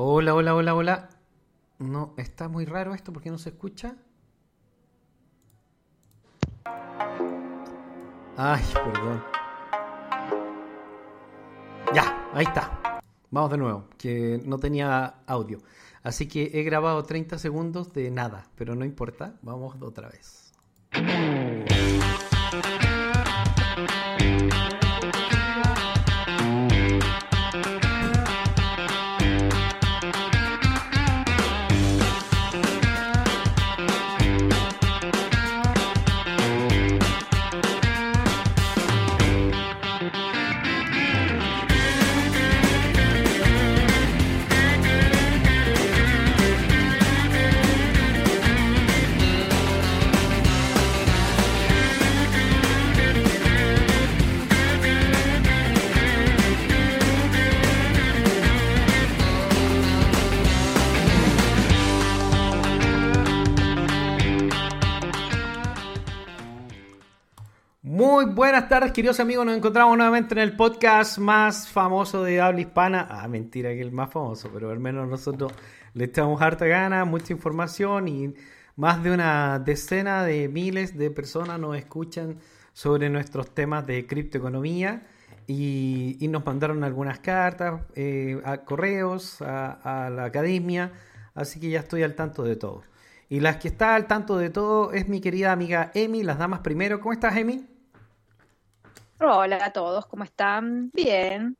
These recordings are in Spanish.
Hola, hola, hola, hola. No, está muy raro esto porque no se escucha. Ay, perdón. Ya, ahí está. Vamos de nuevo, que no tenía audio. Así que he grabado 30 segundos de nada, pero no importa, vamos otra vez. Buenas tardes, queridos amigos. Nos encontramos nuevamente en el podcast más famoso de habla hispana. Ah, mentira que el más famoso, pero al menos nosotros le echamos harta gana, mucha información y más de una decena de miles de personas nos escuchan sobre nuestros temas de criptoeconomía y, y nos mandaron algunas cartas, eh, correos, a, a la academia, así que ya estoy al tanto de todo. Y las que está al tanto de todo es mi querida amiga Emi, las damas primero. ¿Cómo estás, Emi? Hola a todos, ¿cómo están? Bien.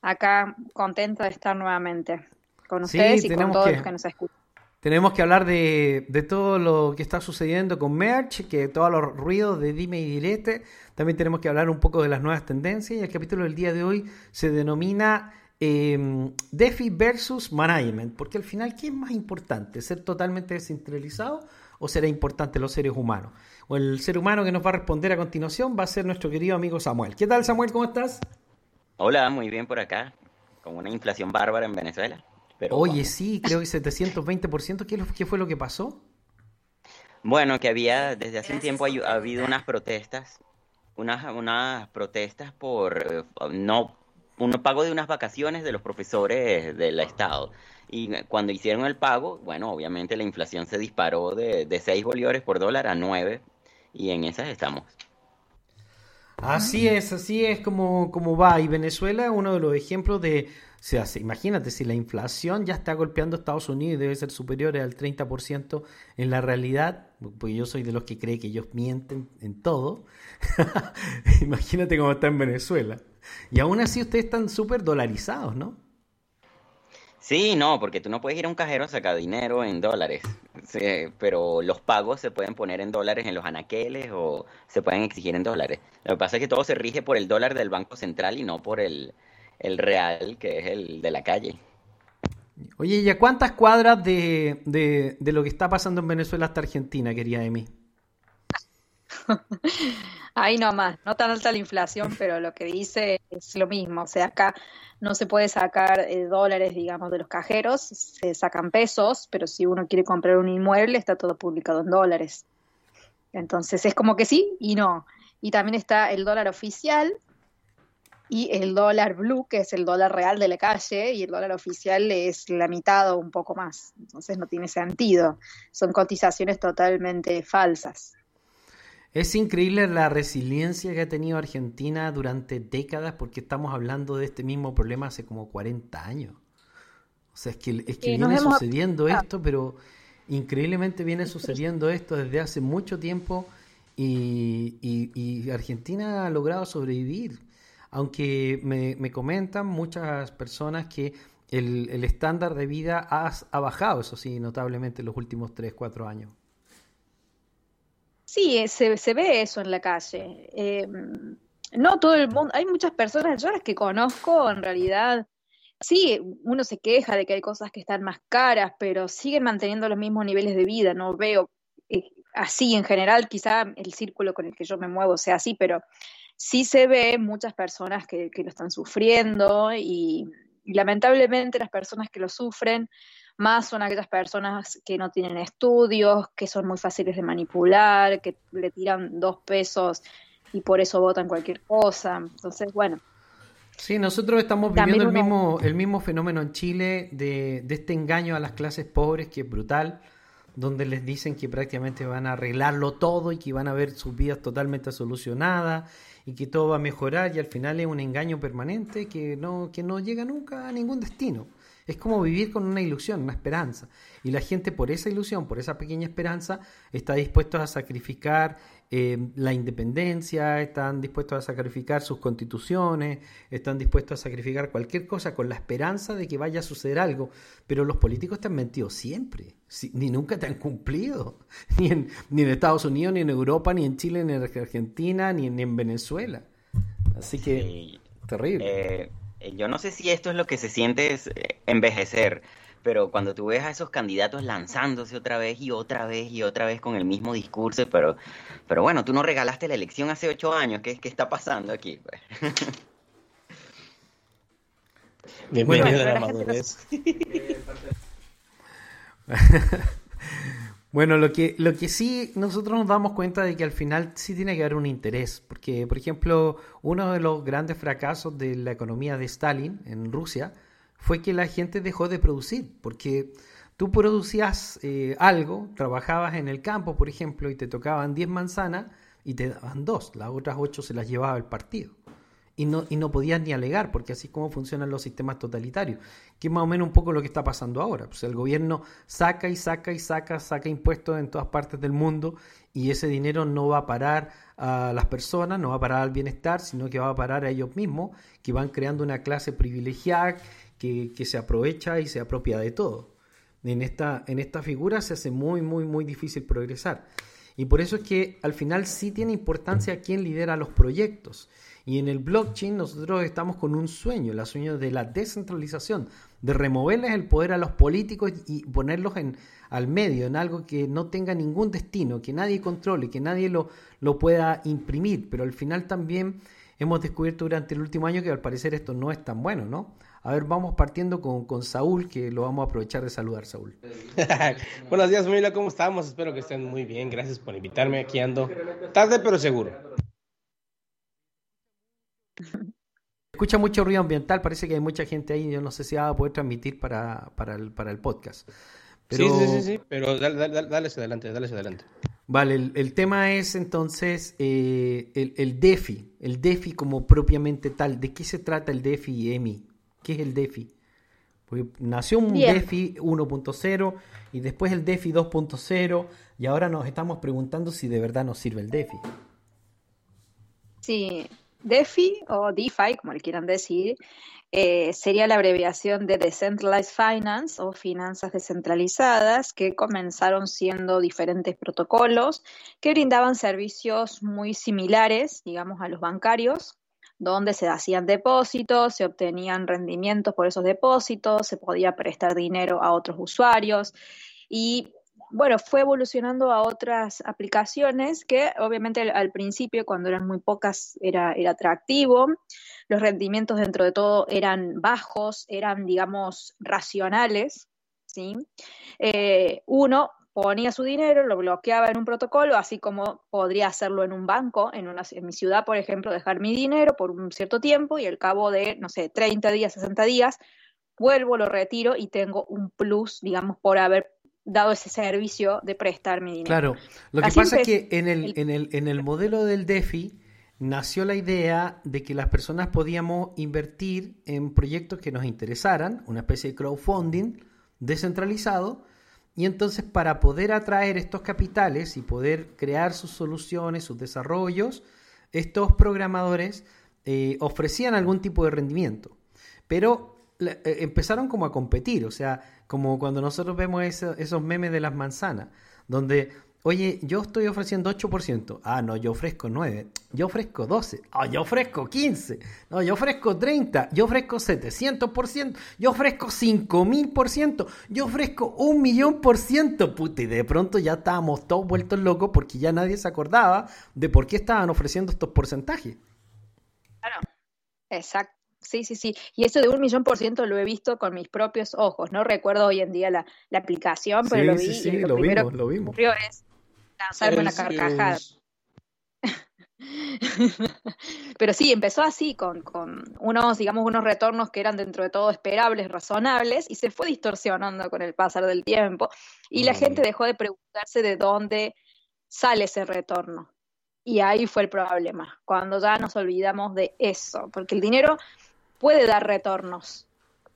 Acá contenta de estar nuevamente con ustedes y con todos que, los que nos escuchan. Tenemos que hablar de, de, todo lo que está sucediendo con Merch, que todos los ruidos de dime y direte. También tenemos que hablar un poco de las nuevas tendencias. Y el capítulo del día de hoy se denomina eh, DeFi versus Management, porque al final, ¿qué es más importante? ¿Ser totalmente descentralizado o será importante los seres humanos? O el ser humano que nos va a responder a continuación va a ser nuestro querido amigo Samuel. ¿Qué tal, Samuel? ¿Cómo estás? Hola, muy bien por acá, con una inflación bárbara en Venezuela. Pero Oye, vamos. sí, creo que 720%. ¿Qué, ¿Qué fue lo que pasó? Bueno, que había, desde hace un tiempo ha habido unas protestas, unas, unas protestas por no un pago de unas vacaciones de los profesores del Estado. Y cuando hicieron el pago, bueno, obviamente la inflación se disparó de, de 6 bolívares por dólar a 9 y en esas estamos. Así es, así es como, como va. Y Venezuela es uno de los ejemplos de, o sea, imagínate, si la inflación ya está golpeando a Estados Unidos y debe ser superior al 30% en la realidad, pues yo soy de los que cree que ellos mienten en todo, imagínate cómo está en Venezuela. Y aún así ustedes están súper dolarizados, ¿no? Sí, no, porque tú no puedes ir a un cajero a sacar dinero en dólares, sí, pero los pagos se pueden poner en dólares en los anaqueles o se pueden exigir en dólares. Lo que pasa es que todo se rige por el dólar del Banco Central y no por el, el real, que es el de la calle. Oye, ¿y a cuántas cuadras de, de, de lo que está pasando en Venezuela hasta Argentina, quería Emi? Ahí nomás, no tan alta la inflación, pero lo que dice es lo mismo. O sea, acá no se puede sacar eh, dólares, digamos, de los cajeros, se sacan pesos, pero si uno quiere comprar un inmueble está todo publicado en dólares. Entonces es como que sí y no. Y también está el dólar oficial y el dólar blue, que es el dólar real de la calle, y el dólar oficial es la mitad o un poco más. Entonces no tiene sentido. Son cotizaciones totalmente falsas. Es increíble la resiliencia que ha tenido Argentina durante décadas porque estamos hablando de este mismo problema hace como 40 años. O sea, es que, es que viene sucediendo esto, pero increíblemente viene sucediendo esto desde hace mucho tiempo y, y, y Argentina ha logrado sobrevivir. Aunque me, me comentan muchas personas que el, el estándar de vida ha, ha, bajado, eso sí, notablemente en los últimos 3, 4 años. Sí, se, se ve eso en la calle. Eh, no todo el mundo, hay muchas personas, yo las que conozco en realidad, sí, uno se queja de que hay cosas que están más caras, pero siguen manteniendo los mismos niveles de vida, no veo eh, así en general, quizá el círculo con el que yo me muevo sea así, pero sí se ve muchas personas que, que lo están sufriendo y lamentablemente las personas que lo sufren más son aquellas personas que no tienen estudios, que son muy fáciles de manipular, que le tiran dos pesos y por eso votan cualquier cosa. Entonces, bueno, Sí, nosotros estamos viviendo el, mismo, el mismo fenómeno en Chile de, de este engaño a las clases pobres que es brutal donde les dicen que prácticamente van a arreglarlo todo y que van a ver sus vidas totalmente solucionadas y que todo va a mejorar y al final es un engaño permanente que no, que no llega nunca a ningún destino. Es como vivir con una ilusión, una esperanza. Y la gente por esa ilusión, por esa pequeña esperanza, está dispuesto a sacrificar eh, la independencia, están dispuestos a sacrificar sus constituciones, están dispuestos a sacrificar cualquier cosa con la esperanza de que vaya a suceder algo. Pero los políticos te han mentido siempre, ni nunca te han cumplido, ni en, ni en Estados Unidos, ni en Europa, ni en Chile, ni en Argentina, ni en, Venezuela. Así que, terrible. Eh, yo no sé si esto es lo que se siente es eh, envejecer, pero cuando tú ves a esos candidatos lanzándose otra vez y otra vez y otra vez con el mismo discurso, pero, pero bueno, tú no regalaste la elección hace ocho años, ¿qué, qué está pasando aquí? Pues? Bienvenido a la madurez. Bueno, lo que, lo que sí nosotros nos damos cuenta de que al final sí tiene que haber un interés, porque por ejemplo uno de los grandes fracasos de la economía de Stalin en Rusia fue que la gente dejó de producir, porque tú producías eh, algo, trabajabas en el campo, por ejemplo, y te tocaban 10 manzanas y te daban dos, las otras 8 se las llevaba el partido y no, y no podías ni alegar, porque así es como funcionan los sistemas totalitarios, que es más o menos un poco lo que está pasando ahora. Pues el gobierno saca y saca y saca, saca impuestos en todas partes del mundo y ese dinero no va a parar a las personas, no va a parar al bienestar, sino que va a parar a ellos mismos, que van creando una clase privilegiada que, que se aprovecha y se apropia de todo. En esta, en esta figura se hace muy, muy, muy difícil progresar. Y por eso es que al final sí tiene importancia quién lidera los proyectos. Y en el blockchain nosotros estamos con un sueño, el sueño de la descentralización, de removerles el poder a los políticos y ponerlos en, al medio, en algo que no tenga ningún destino, que nadie controle, que nadie lo, lo pueda imprimir. Pero al final también hemos descubierto durante el último año que al parecer esto no es tan bueno, ¿no? A ver, vamos partiendo con, con Saúl, que lo vamos a aprovechar de saludar, Saúl. Buenos días, familia, ¿cómo estamos? Espero que estén muy bien. Gracias por invitarme. Aquí ando tarde, pero seguro. Escucha mucho ruido ambiental, parece que hay mucha gente ahí, yo no sé si va a poder transmitir para, para, el, para el podcast. Sí, sí, sí, sí, pero dale, dale, dale adelante, dale adelante. Vale, el, tema es entonces eh, el, el, DEFI, el DEFI como propiamente tal. ¿De qué se trata el DEFI, Emi? ¿Qué es el DEFI? Porque nació un DEFI 1.0 y después el DEFI 2.0 y ahora nos estamos preguntando si de verdad nos sirve el DEFI. Sí, DeFi o DeFi, como le quieran decir, eh, sería la abreviación de Decentralized Finance o finanzas descentralizadas, que comenzaron siendo diferentes protocolos que brindaban servicios muy similares, digamos, a los bancarios, donde se hacían depósitos, se obtenían rendimientos por esos depósitos, se podía prestar dinero a otros usuarios y bueno, fue evolucionando a otras aplicaciones que obviamente al, principio, cuando eran muy pocas, era, era atractivo. Los rendimientos dentro de todo eran bajos, eran, digamos, racionales. ¿sí? Eh, uno ponía su dinero, lo bloqueaba en un protocolo, así como podría hacerlo en un banco, en, una, en mi ciudad, por ejemplo, dejar mi dinero por un cierto tiempo y al cabo de, no sé, 30 días, 60 días, vuelvo, lo retiro y tengo un plus, digamos, por haber dado ese servicio de prestar mi dinero. Claro, lo que pasa es que en el, en, el, en el modelo del DeFi nació la idea de que las personas podíamos invertir en proyectos que nos interesaran, una especie de crowdfunding descentralizado, y entonces para poder atraer estos capitales y poder crear sus soluciones, sus desarrollos, estos programadores eh, ofrecían algún tipo de rendimiento. Pero eh, empezaron como a competir, o sea, como cuando nosotros vemos esos memes de las manzanas, donde, oye, yo estoy ofreciendo 8%, ah, no, yo ofrezco 9, yo ofrezco 12, ah, yo ofrezco 15, no, yo ofrezco 30, yo ofrezco 700%, yo ofrezco 5000%, yo ofrezco un millón por ciento, puta, y de pronto ya estábamos todos vueltos locos porque ya nadie se acordaba de por qué estaban ofreciendo estos porcentajes. Claro, exacto. Sí, sí, sí. Y eso de un millón por ciento lo he visto con mis propios ojos. No recuerdo hoy en día la, aplicación, pero lo vi. Sí, sí, lo, vimos, lo vimos. Es lanzarme una carcajada. Pero sí, empezó así, con, unos, digamos, unos retornos que eran dentro de todo esperables, razonables, y se fue distorsionando con el pasar del tiempo. Y la gente dejó de preguntarse de dónde sale ese retorno. Y ahí fue el problema, cuando ya nos olvidamos de eso, porque el dinero puede dar retornos,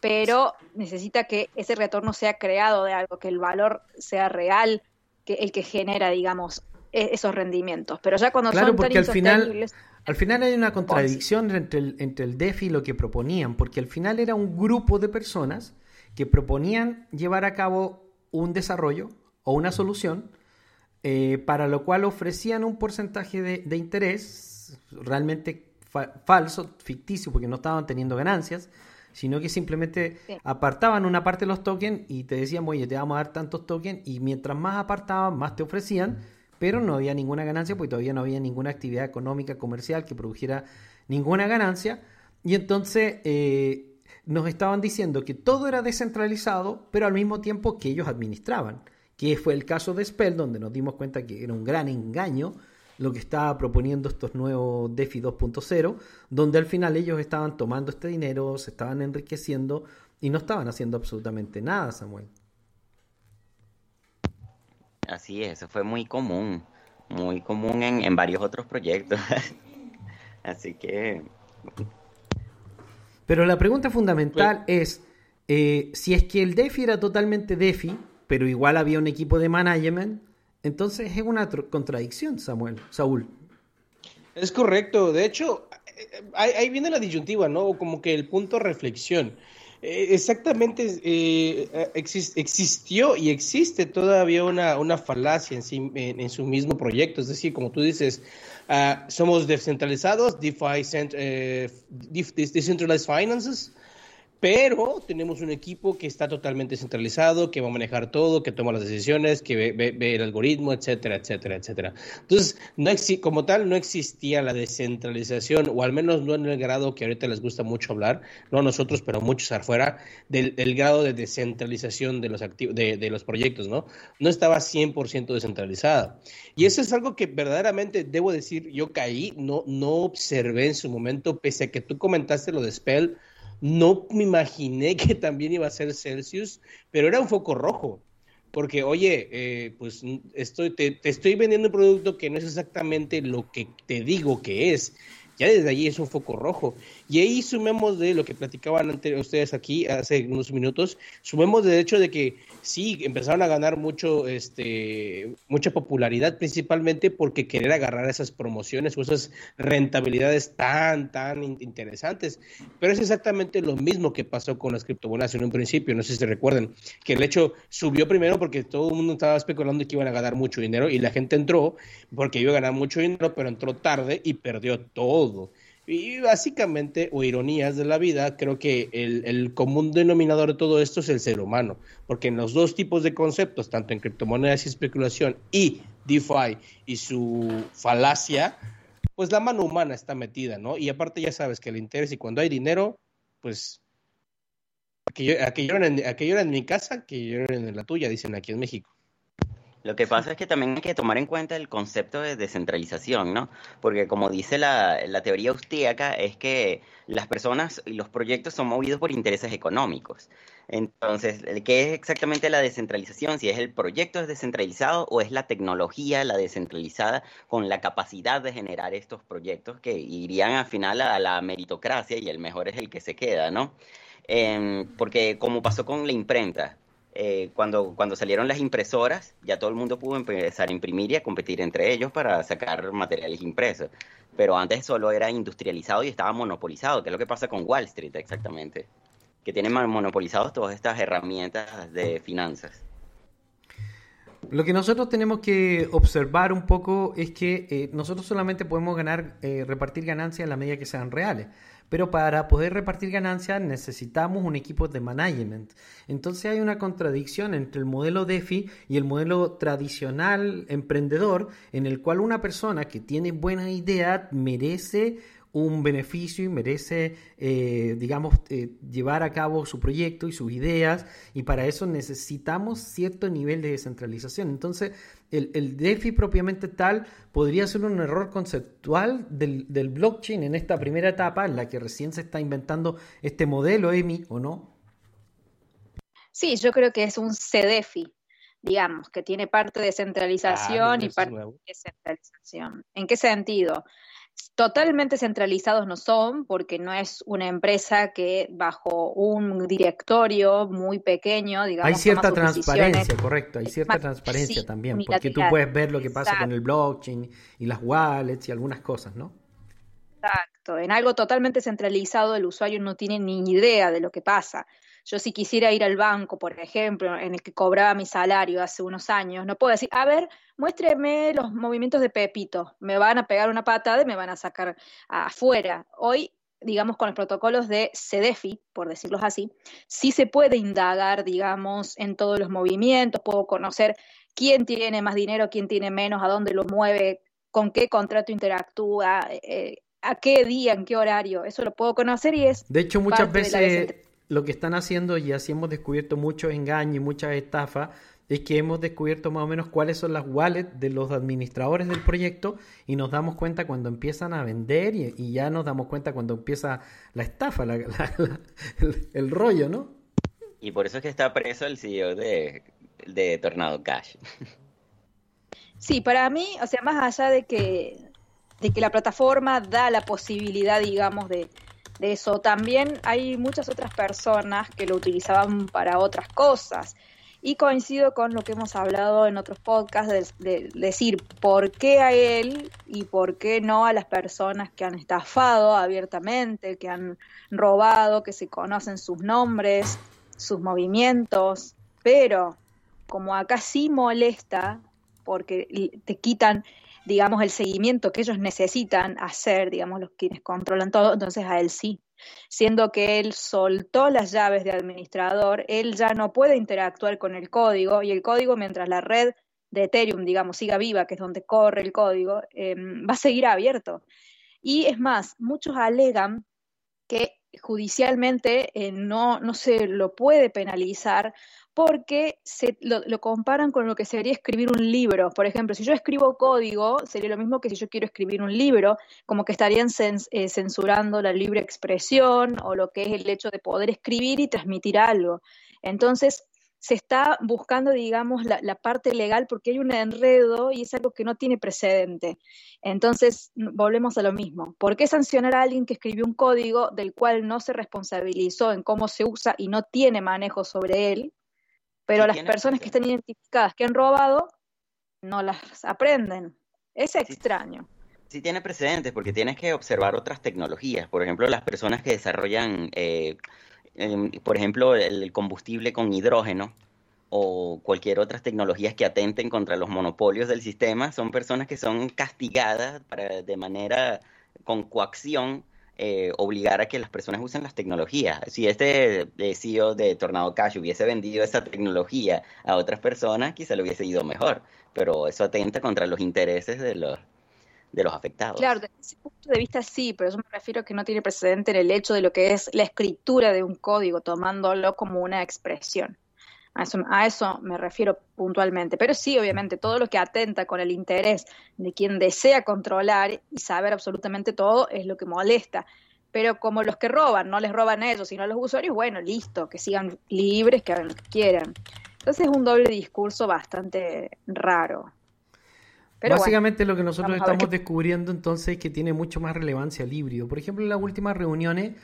pero necesita que ese retorno sea creado de algo, que el valor sea real, que el que genera, digamos, e-, esos rendimientos. Pero ya cuando claro, porque al final, al final hay una contradicción entre el, entre el DEFI y lo que proponían, porque al final era un grupo de personas que proponían llevar a cabo un desarrollo o una solución eh, para lo cual ofrecían un porcentaje de, interés realmente falso, ficticio, porque no estaban teniendo ganancias, sino que simplemente apartaban una parte de los tokens y te decían, oye, te vamos a dar tantos tokens, y mientras más apartaban, más te ofrecían, pero no había ninguna ganancia, porque todavía no había ninguna actividad económica, comercial que produjera ninguna ganancia, y entonces eh, nos estaban diciendo que todo era descentralizado, pero al mismo tiempo que ellos administraban que fue el caso de Spell, donde nos dimos cuenta que era un gran engaño lo que estaba proponiendo estos nuevos DeFi 2.0, donde al final ellos estaban tomando este dinero, se estaban enriqueciendo y no estaban haciendo absolutamente nada, Samuel. Así es, eso fue muy común, muy común en, varios otros proyectos. Así que... Pero la pregunta fundamental pues es, eh, si es que el DeFi era totalmente DeFi, pero igual había un equipo de management. Entonces es una contradicción, Samuel, Saúl. Es correcto. De hecho, ahí, viene la disyuntiva, ¿no? Como que el punto reflexión. Eh, exactamente, eh, existió y existe todavía una, una falacia en, en, su mismo proyecto. Es decir, como tú dices, ah, somos descentralizados, DeFi, eh, Decentralized Finances, pero tenemos un equipo que está totalmente centralizado, que va a manejar todo, que toma las decisiones, que ve, el algoritmo, etcétera, etcétera, etcétera. Entonces, como tal, no existía la descentralización, o al menos no en el grado que ahorita les gusta mucho hablar, no a nosotros, pero muchos afuera, del, grado de descentralización de los, de, los proyectos, ¿no? No estaba 100% descentralizada. Y eso es algo que verdaderamente, debo decir, yo caí, no, no observé en su momento, pese a que tú comentaste lo de Spell, no me imaginé que también iba a ser Celsius, pero era un foco rojo. Porque, oye, eh, pues estoy, te, estoy vendiendo un producto que no es exactamente lo que te digo que es. Ya desde allí es un foco rojo. Y ahí sumemos de lo que platicaban antes ustedes aquí hace unos minutos, sumemos de hecho de que sí, empezaron a ganar mucho, este, mucha popularidad, principalmente porque querer agarrar esas promociones o esas rentabilidades tan, tan interesantes. Pero es exactamente lo mismo que pasó con las criptomonedas en un principio, no sé si se recuerdan, que el hecho subió primero porque todo el mundo estaba especulando que iban a ganar mucho dinero y la gente entró porque iba a ganar mucho dinero, pero entró tarde y perdió todo. Y básicamente, o ironías de la vida, creo que el, común denominador de todo esto es el ser humano, porque en los dos tipos de conceptos, tanto en criptomonedas y especulación y DeFi y su falacia, pues la mano humana está metida, ¿no? Y aparte ya sabes que el interés y cuando hay dinero, pues a lloren, en, mi casa, que lloren en la tuya, dicen aquí en México. Lo que pasa es que también hay que tomar en cuenta el concepto de descentralización, ¿no? Porque como dice la, teoría austríaca, es que las personas y los proyectos son movidos por intereses económicos. Entonces, ¿qué es exactamente la descentralización? Si es el proyecto es descentralizado o es la tecnología la descentralizada con la capacidad de generar estos proyectos que irían al final a la meritocracia y el mejor es el que se queda, ¿no? Em, porque como pasó con la imprenta, eh, cuando, cuando salieron las impresoras, ya todo el mundo pudo empezar a imprimir y a competir entre ellos para sacar materiales impresos. Pero antes solo era industrializado y estaba monopolizado, que es lo que pasa con Wall Street exactamente, que tienen monopolizados todas estas herramientas de finanzas. Lo que nosotros tenemos que observar un poco es que eh, nosotros solamente podemos ganar, eh, repartir ganancias en la medida que sean reales pero para poder repartir ganancias necesitamos un equipo de management. Entonces hay una contradicción entre el modelo DeFi y el modelo tradicional emprendedor, en el cual una persona que tiene buena idea merece un beneficio y merece, eh, digamos, eh, llevar a cabo su proyecto y sus ideas, y para eso necesitamos cierto nivel de descentralización. Entonces, el, el DeFi propiamente tal podría ser un error conceptual del, del, blockchain en esta primera etapa en la que recién se está inventando este modelo EMI, ¿o no? Sí, yo creo que es un CDFI, digamos, que tiene parte de centralización y parte de descentralización. ¿En qué sentido? Totalmente centralizados no son, porque no es una empresa que bajo un directorio muy pequeño, digamos. Hay cierta transparencia, correcto, hay cierta transparencia también, porque tú puedes ver lo que pasa con el blockchain y las wallets y algunas cosas, ¿no? Exacto, en algo totalmente centralizado el usuario no tiene ni idea de lo que pasa. Yo si quisiera ir al banco, por ejemplo, en el que cobraba mi salario hace unos años, no puedo decir, a ver, muéstreme los movimientos de Pepito, me van a pegar una patada y me van a sacar afuera. Hoy digamos, con los protocolos de CEDEFI, por decirlo así, sí se puede indagar, digamos, en todos los movimientos, puedo conocer quién tiene más dinero, quién tiene menos, a dónde lo mueve, con qué contrato interactúa, eh, a qué día, en qué horario, eso lo puedo conocer y es... De hecho, muchas veces lo que están haciendo, y así hemos descubierto muchos engaños y muchas estafas, es que hemos descubierto más o menos cuáles son las wallets de los administradores del proyecto y nos damos cuenta cuando empiezan a vender y, ya nos damos cuenta cuando empieza la estafa, el, rollo, ¿no? Y por eso es que está preso el CEO de, de Tornado Cash. Sí, para mí, o sea, más allá de que, de que la plataforma da la posibilidad, digamos, de, de eso. También hay muchas otras personas que lo utilizaban para otras cosas. Y coincido con lo que hemos hablado en otros podcasts, de, decir por qué a él y por qué no a las personas que han estafado abiertamente, que han robado, que se conocen sus nombres, sus movimientos. Pero como acá sí molesta, porque te quitan digamos, el seguimiento que ellos necesitan hacer, digamos, los quienes controlan todo, entonces a él sí. Siendo que él soltó las llaves de administrador, él ya no puede interactuar con el código y el código, mientras la red de Ethereum, digamos, siga viva, que es donde corre el código, em, va a seguir abierto. Y es más, muchos alegan que judicialmente eh, no, no se lo puede penalizar porque se, lo, comparan con lo que sería escribir un libro. Por ejemplo, si yo escribo código, sería lo mismo que si yo quiero escribir un libro, como que estarían eh, censurando la libre expresión o lo que es el hecho de poder escribir y transmitir algo. Entonces, se está buscando, digamos, la, la, parte legal porque hay un enredo y es algo que no tiene precedente. Entonces, volvemos a lo mismo. ¿Por qué sancionar a alguien que escribió un código del cual no se responsabilizó en cómo se usa y no tiene manejo sobre él? Pero las personas que están identificadas que han robado no las aprenden. Es extraño. Sí, tiene precedentes porque tienes que observar otras tecnologías. Por ejemplo, las personas que desarrollan, eh, em, por ejemplo, el combustible con hidrógeno o cualquier otras tecnologías que atenten contra los monopolios del sistema, son personas que son castigadas para, de manera con coacción eh, obligar a que las personas usen las tecnologías. Si este eh, CEO de Tornado Cash hubiese vendido esa tecnología a otras personas, quizá le hubiese ido mejor, pero eso atenta contra los intereses de los, de los afectados. Claro, desde ese punto de vista sí, pero yo me refiero a que no tiene precedente en el hecho de lo que es la escritura de un código, tomándolo como una expresión. A eso, me refiero puntualmente. Pero sí, obviamente, todo lo que atenta con el interés de quien desea controlar y saber absolutamente todo es lo que molesta. Pero como los que roban no les roban a ellos, sino a los usuarios, bueno, listo, que sigan libres, que hagan lo que quieran. Entonces es un doble discurso bastante raro. Pero Básicamente lo que nosotros estamos descubriendo entonces es que tiene mucho más relevancia el híbrido. Por ejemplo, en las últimas reuniones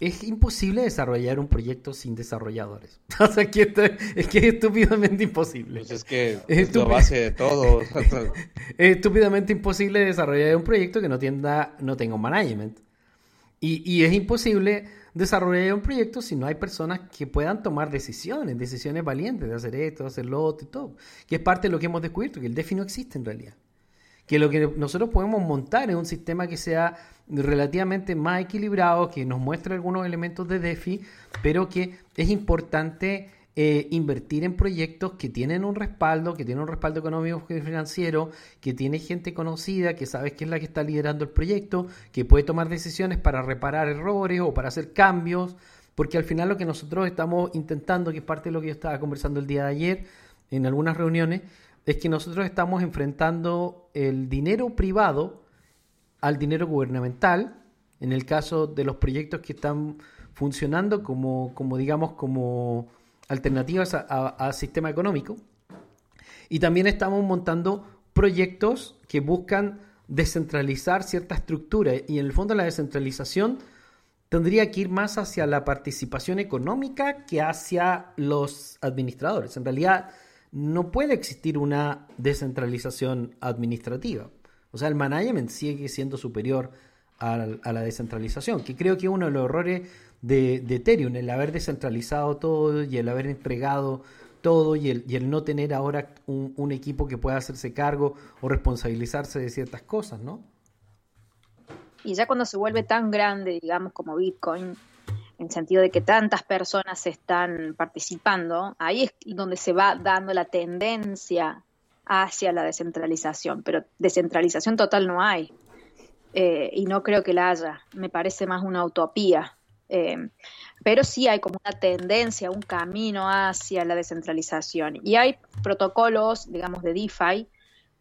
es imposible desarrollar un proyecto sin desarrolladores. O sea, que es que es estúpidamente imposible. Pues es que es, la base de todo. es estúpidamente imposible desarrollar un proyecto que no, tienda, no tenga un management. Y, y, es imposible desarrollar un proyecto si no hay personas que puedan tomar decisiones, decisiones valientes de hacer esto, hacer lo otro y todo. Que es parte de lo que hemos descubierto, que el DeFi no existe en realidad que lo que nosotros podemos montar es un sistema que sea relativamente más equilibrado, que nos muestre algunos elementos de DeFi, pero que es importante eh, invertir en proyectos que tienen un respaldo, que tienen un respaldo económico y financiero, que tiene gente conocida, que sabes que es la que está liderando el proyecto, que puede tomar decisiones para reparar errores o para hacer cambios, porque al final lo que nosotros estamos intentando, que es parte de lo que yo estaba conversando el día de ayer en algunas reuniones, es que nosotros estamos enfrentando el dinero privado al dinero gubernamental, en el caso de los proyectos que están funcionando como, como digamos, como alternativas al sistema económico. Y también estamos montando proyectos que buscan descentralizar cierta estructura y en el fondo la descentralización tendría que ir más hacia la participación económica que hacia los administradores. En realidad no puede existir una descentralización administrativa. O sea, el management sigue siendo superior a, la descentralización, que creo que uno de los errores de, Ethereum, el haber descentralizado todo y el haber entregado todo y el, no tener ahora un, equipo que pueda hacerse cargo o responsabilizarse de ciertas cosas, ¿no? Y ya cuando se vuelve tan grande, digamos, como Bitcoin, en sentido de que tantas personas están participando, ahí es donde se va dando la tendencia hacia la descentralización, pero descentralización total no hay. Eh, y no creo que la haya, me parece más una utopía. Eh, pero sí hay como una tendencia, un camino hacia la descentralización. Y hay protocolos, digamos, de DeFi,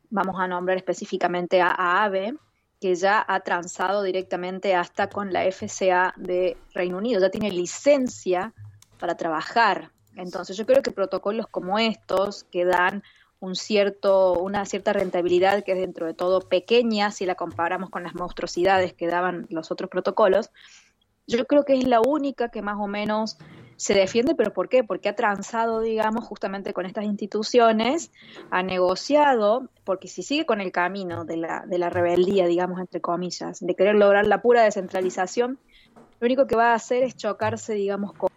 vamos a nombrar específicamente a AAVE, que ya ha transado directamente hasta con la FCA de Reino Unido, ya tiene licencia para trabajar. Entonces yo creo que protocolos como estos que dan un cierto, una cierta rentabilidad que es dentro de todo pequeña si la comparamos con las monstruosidades que daban los otros protocolos, yo creo que es la única que más o menos se defiende, pero ¿por qué? Porque ha transado, digamos, justamente con estas instituciones, ha negociado, porque si sigue con el camino de la, de la rebeldía, digamos, entre comillas, de querer lograr la pura descentralización, lo único que va a hacer es chocarse, digamos, con,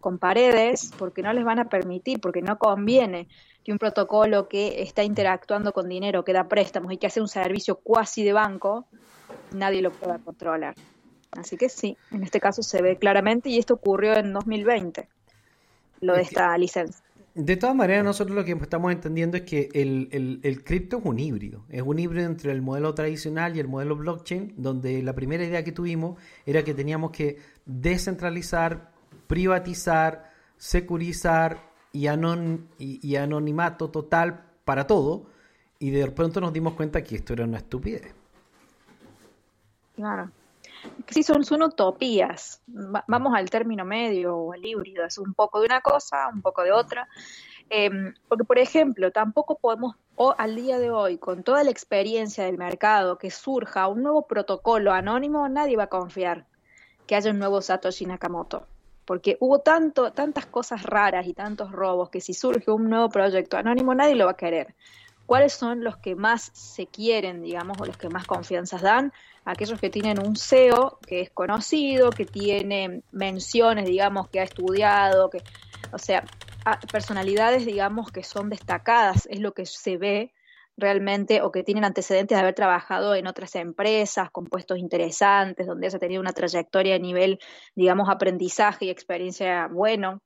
con paredes, porque no les van a permitir, porque no conviene que un protocolo que está interactuando con dinero, que da préstamos y que hace un servicio cuasi de banco, nadie lo pueda controlar. Así que sí, en este caso se ve claramente y esto ocurrió en 2020, lo de esta licencia. De todas maneras, nosotros lo que estamos entendiendo es que el, el, cripto es un híbrido. Es un híbrido entre el modelo tradicional y el modelo blockchain, donde la primera idea que tuvimos era que teníamos que descentralizar, privatizar, securizar y, anon, y anonimato total para todo. Y de pronto nos dimos cuenta que esto era una estupidez. Claro. Sí, son, son utopías. vamos al término medio o al híbrido, es un poco de una cosa, un poco de otra. Em, porque, por ejemplo, tampoco podemos, o al día de hoy, con toda la experiencia del mercado, que surja un nuevo protocolo anónimo, nadie va a confiar que haya un nuevo Satoshi Nakamoto. Porque hubo tanto, tantas cosas raras y tantos robos que si surge un nuevo proyecto anónimo, nadie lo va a querer. ¿Cuáles son los que más se quieren, digamos, o los que más confianzas dan? aquellos que tienen un CEO que es conocido, que tiene menciones, digamos, que ha estudiado, que, o sea, personalidades, digamos, que son destacadas, es lo que se ve realmente, o que tienen antecedentes de haber trabajado en otras empresas, con puestos interesantes, donde haya tenido una trayectoria a nivel, digamos, aprendizaje y experiencia bueno.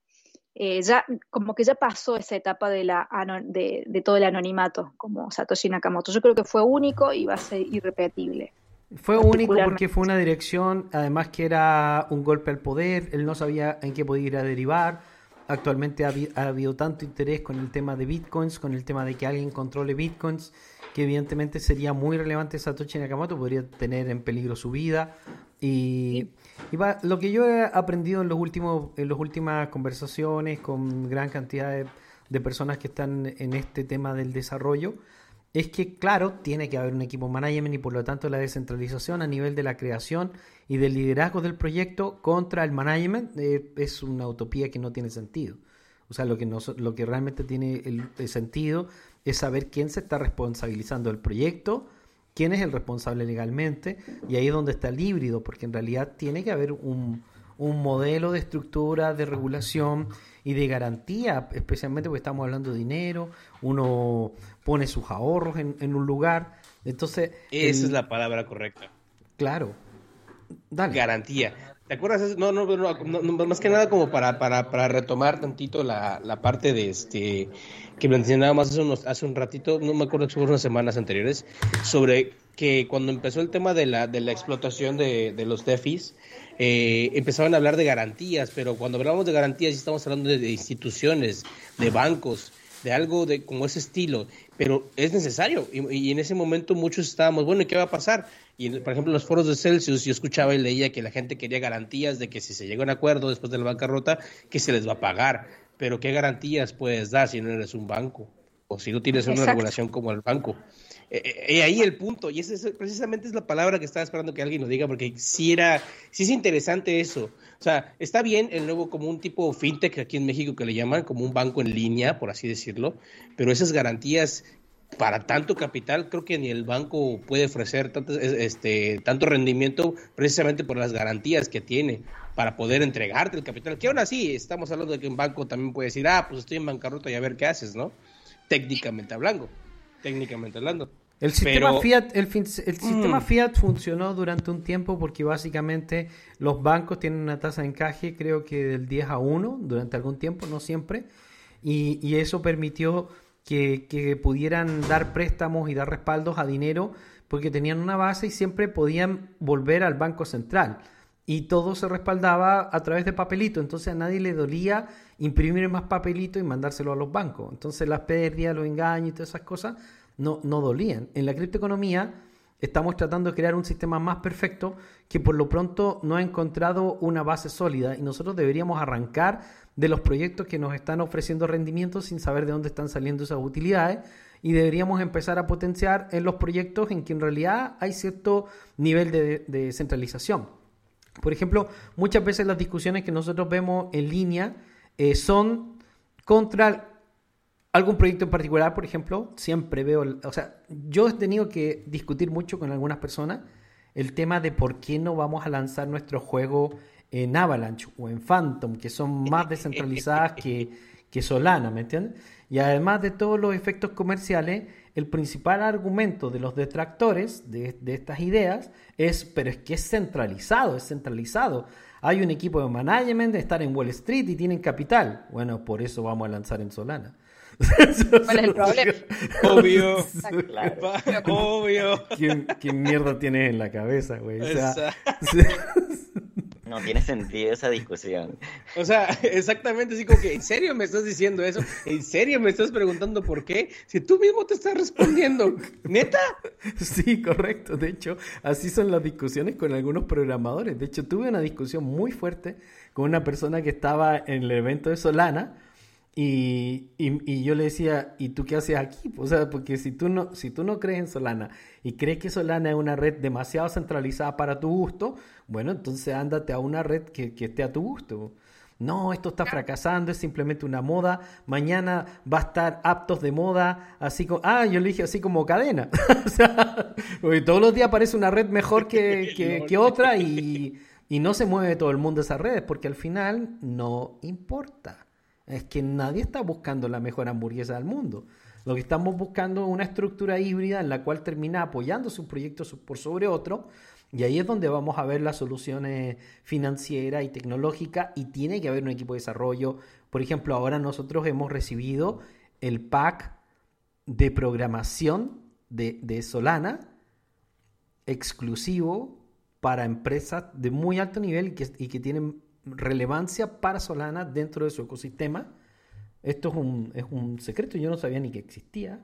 Eh, ya como que ya pasó esa etapa de, la, de, de todo el anonimato como Satoshi Nakamoto. Yo creo que fue único y va a ser irrepetible. Fue único porque fue una dirección, además que era un golpe al poder, él no sabía en qué podía ir a derivar. Actualmente ha, habido tanto interés con el tema de bitcoins, con el tema de que alguien controle bitcoins, que evidentemente sería muy relevante Satoshi Nakamoto, podría tener en peligro su vida. Y, lo que yo he aprendido en los últimos en las últimas conversaciones con gran cantidad de, de personas que están en este tema del desarrollo, es que, claro, tiene que haber un equipo management y por lo tanto la descentralización a nivel de la creación y del liderazgo del proyecto contra el management eh, es una utopía que no tiene sentido. O sea, lo que, lo que realmente tiene el, sentido es saber quién se está responsabilizando del proyecto, quién es el responsable legalmente, y ahí es donde está el híbrido, porque en realidad tiene que haber un, un modelo de estructura, de regulación y de garantía, especialmente porque estamos hablando de dinero, uno pone sus ahorros en, un lugar, entonces... Esa es la palabra correcta. Claro. Dale. Garantía. ¿Te acuerdas? No, no, no, más que nada como para, para, para retomar tantito la, la, parte de este que mencionábamos hace, unos, hace un ratito, no me acuerdo si fue unas semanas anteriores, sobre que cuando empezó el tema de la, de la explotación de, de los DEFIs, eh, empezaban a hablar de garantías, pero cuando hablamos de garantías estamos hablando de, instituciones, de bancos, de algo de como ese estilo, pero es necesario y, y, en ese momento muchos estábamos, bueno, ¿y qué va a pasar? Y por ejemplo, en los foros de Celsius yo escuchaba y leía que la gente quería garantías de que si se llega a un acuerdo después de la bancarrota, que se les va a pagar. Pero ¿qué garantías puedes dar si no eres un banco? O si no tienes una regulación como el banco. Y eh, eh, ahí el punto, y esa es, precisamente es la palabra que estaba esperando que alguien nos diga, porque si era, si es interesante eso. O sea, está bien el nuevo como un tipo fintech aquí en México que le llaman, como un banco en línea, por así decirlo, pero esas garantías para tanto capital, creo que ni el banco puede ofrecer tanto, este, tanto rendimiento precisamente por las garantías que tiene para poder entregarte el capital. Que aún así, estamos hablando de que un banco también puede decir, ah, pues estoy en bancarrota y a ver qué haces, ¿no? Técnicamente hablando. Técnicamente hablando. El sistema, Fiat, el, el sistema mm. Fiat funcionó durante un tiempo porque básicamente los bancos tienen una tasa de encaje, creo que del 10 a 1 durante algún tiempo, no siempre, y, y eso permitió que, pudieran dar préstamos y dar respaldos a dinero porque tenían una base y siempre podían volver al Banco Central. Y todo se respaldaba a través de papelito, entonces a nadie le dolía imprimir más papelito y mandárselo a los bancos. Entonces las pérdidas, los engaños y todas esas cosas no, no dolían. En la criptoeconomía estamos tratando de crear un sistema más perfecto que por lo pronto no ha encontrado una base sólida y nosotros deberíamos arrancar de los proyectos que nos están ofreciendo rendimientos sin saber de dónde están saliendo esas utilidades y deberíamos empezar a potenciar en los proyectos en que en realidad hay cierto nivel de, centralización. Por ejemplo, muchas veces las discusiones que nosotros vemos en línea eh, son contra algún proyecto en particular, por ejemplo, siempre veo, o sea, yo he tenido que discutir mucho con algunas personas el tema de por qué no vamos a lanzar nuestro juego en Avalanche o en Phantom, que son más descentralizadas que, que Solana, ¿me entiendes? Y además de todos los efectos comerciales, el principal argumento de los detractores de, de, estas ideas es, pero es que es centralizado, es centralizado. Hay un equipo de management estar en Wall Street y tienen capital. Bueno, por eso vamos a lanzar en Solana. ¿Cuál es el problema? Obvio. Obvio. ¿Qué, mierda tienes en la cabeza, güey? O sea, no tiene sentido esa discusión. O sea, exactamente así como que, ¿en serio me estás diciendo eso? ¿En serio me estás preguntando por qué? Si tú mismo te estás respondiendo, ¿neta? Sí, correcto. De hecho, así son las discusiones con algunos programadores. De hecho, tuve una discusión muy fuerte con una persona que estaba en el evento de Solana y, y, yo le decía, ¿y tú qué haces aquí? O sea, porque si tú, no, si tú no crees en Solana y crees que Solana es una red demasiado centralizada para tu gusto, bueno, entonces ándate a una red que, que esté a tu gusto. No, esto está fracasando, es simplemente una moda. Mañana va a estar aptos de moda, así como. Ah, yo le dije así como cadena. o sea, todos los días aparece una red mejor que, que, que otra y, y no se mueve todo el mundo esas redes, porque al final no importa. Es que nadie está buscando la mejor hamburguesa del mundo. Lo que estamos buscando es una estructura híbrida en la cual termina apoyando su proyecto por sobre otro. Y ahí es donde vamos a ver las soluciones financieras y tecnológicas y tiene que haber un equipo de desarrollo. Por ejemplo, ahora nosotros hemos recibido el pack de programación de, Solana exclusivo para empresas de muy alto nivel y que, y que tienen relevancia para Solana dentro de su ecosistema. Esto es un, es un secreto, yo no sabía ni que existía.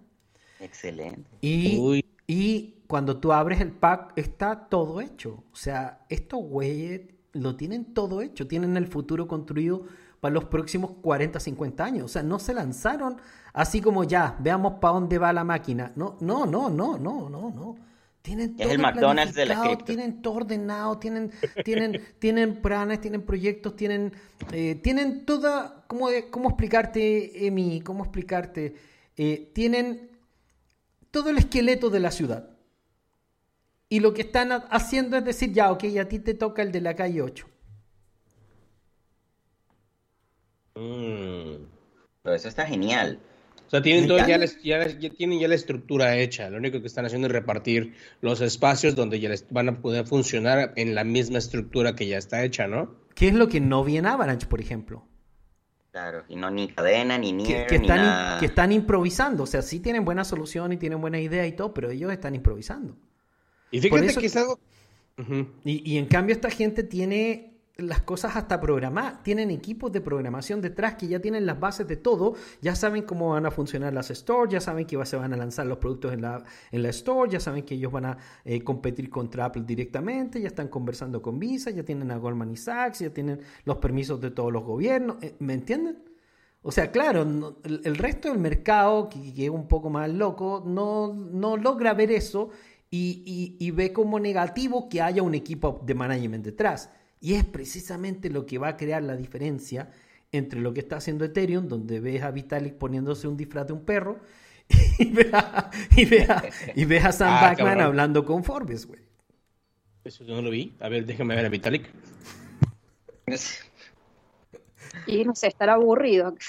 Excelente. Y, y cuando tú abres el pack está todo hecho. O sea, estos güeyes lo tienen todo hecho, tienen el futuro construido para los próximos 40, 50 años. O sea, no se lanzaron así como ya, veamos para dónde va la máquina. No, no, no, no, no, no, no. Tienen todo es el McDonald's de la Tienen todo ordenado, tienen, tienen, tienen planes, tienen proyectos, tienen, eh, tienen toda, ¿cómo, ¿cómo explicarte, Emi? ¿Cómo explicarte? Eh, tienen todo el esqueleto de la ciudad. Y lo que están haciendo es decir, ya, ok, a ti te toca el de la calle 8. Mm, pero eso está genial. O sea, tienen, ya, ya, tienen ya la estructura hecha. Lo único que están haciendo es repartir los espacios donde ya les van a poder funcionar en la misma estructura que ya está hecha, ¿no? ¿Qué es lo que no vi en Avalanche, por ejemplo? Claro, y no ni cadena, ni nier, que, ni están, nada. que están improvisando. O sea, sí tienen buena solución y tienen buena idea y todo, pero ellos están improvisando. Y fíjate que es algo... y, y en cambio esta gente tiene las cosas hasta programadas. Tienen equipos de programación detrás que ya tienen las bases de todo, ya saben cómo van a funcionar las stores, ya saben que se van a lanzar los productos en la, en la store, ya saben que ellos van a eh, competir contra Apple directamente, ya están conversando con Visa, ya tienen a Goldman Sachs, ya tienen los permisos de todos los gobiernos. Eh, ¿Me entienden? O sea, claro, el, resto del mercado, que, es un poco más loco, no, no logra ver eso y, y ve como negativo que haya un equipo de management detrás. Y es precisamente lo que va a crear la diferencia entre lo que está haciendo Ethereum, donde ves a Vitalik poniéndose un disfraz de un perro, y ves a, y a, Sam ah, Backman hablando con Forbes, güey. Eso yo no lo vi. A ver, déjame ver a Vitalik. Y no sé, estará aburrido.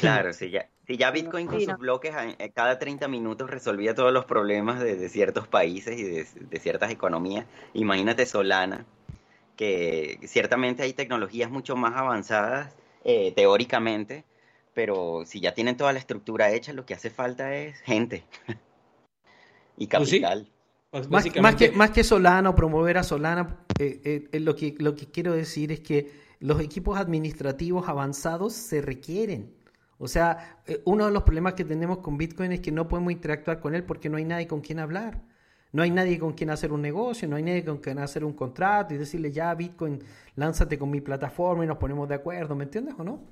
Claro, sí, ya, si ya Bitcoin con sus bloques eh, cada 30 minutos resolvía todos los problemas de, ciertos países y de, ciertas economías, imagínate Solana, que ciertamente hay tecnologías mucho más avanzadas eh, teóricamente, pero si ya tienen toda la estructura hecha, lo que hace falta es gente y pues capital. Pues más, que, más que Solana o promover a Solana, eh, lo, que, lo que quiero decir es que los equipos administrativos avanzados se requieren. O sea, eh, uno de los problemas que tenemos con Bitcoin es que no podemos interactuar con él porque no hay nadie con quien hablar. No hay nadie con quien hacer un negocio, no hay nadie con quien hacer un contrato y decirle ya Bitcoin, lánzate con mi plataforma y nos ponemos de acuerdo, ¿me entiendes o no?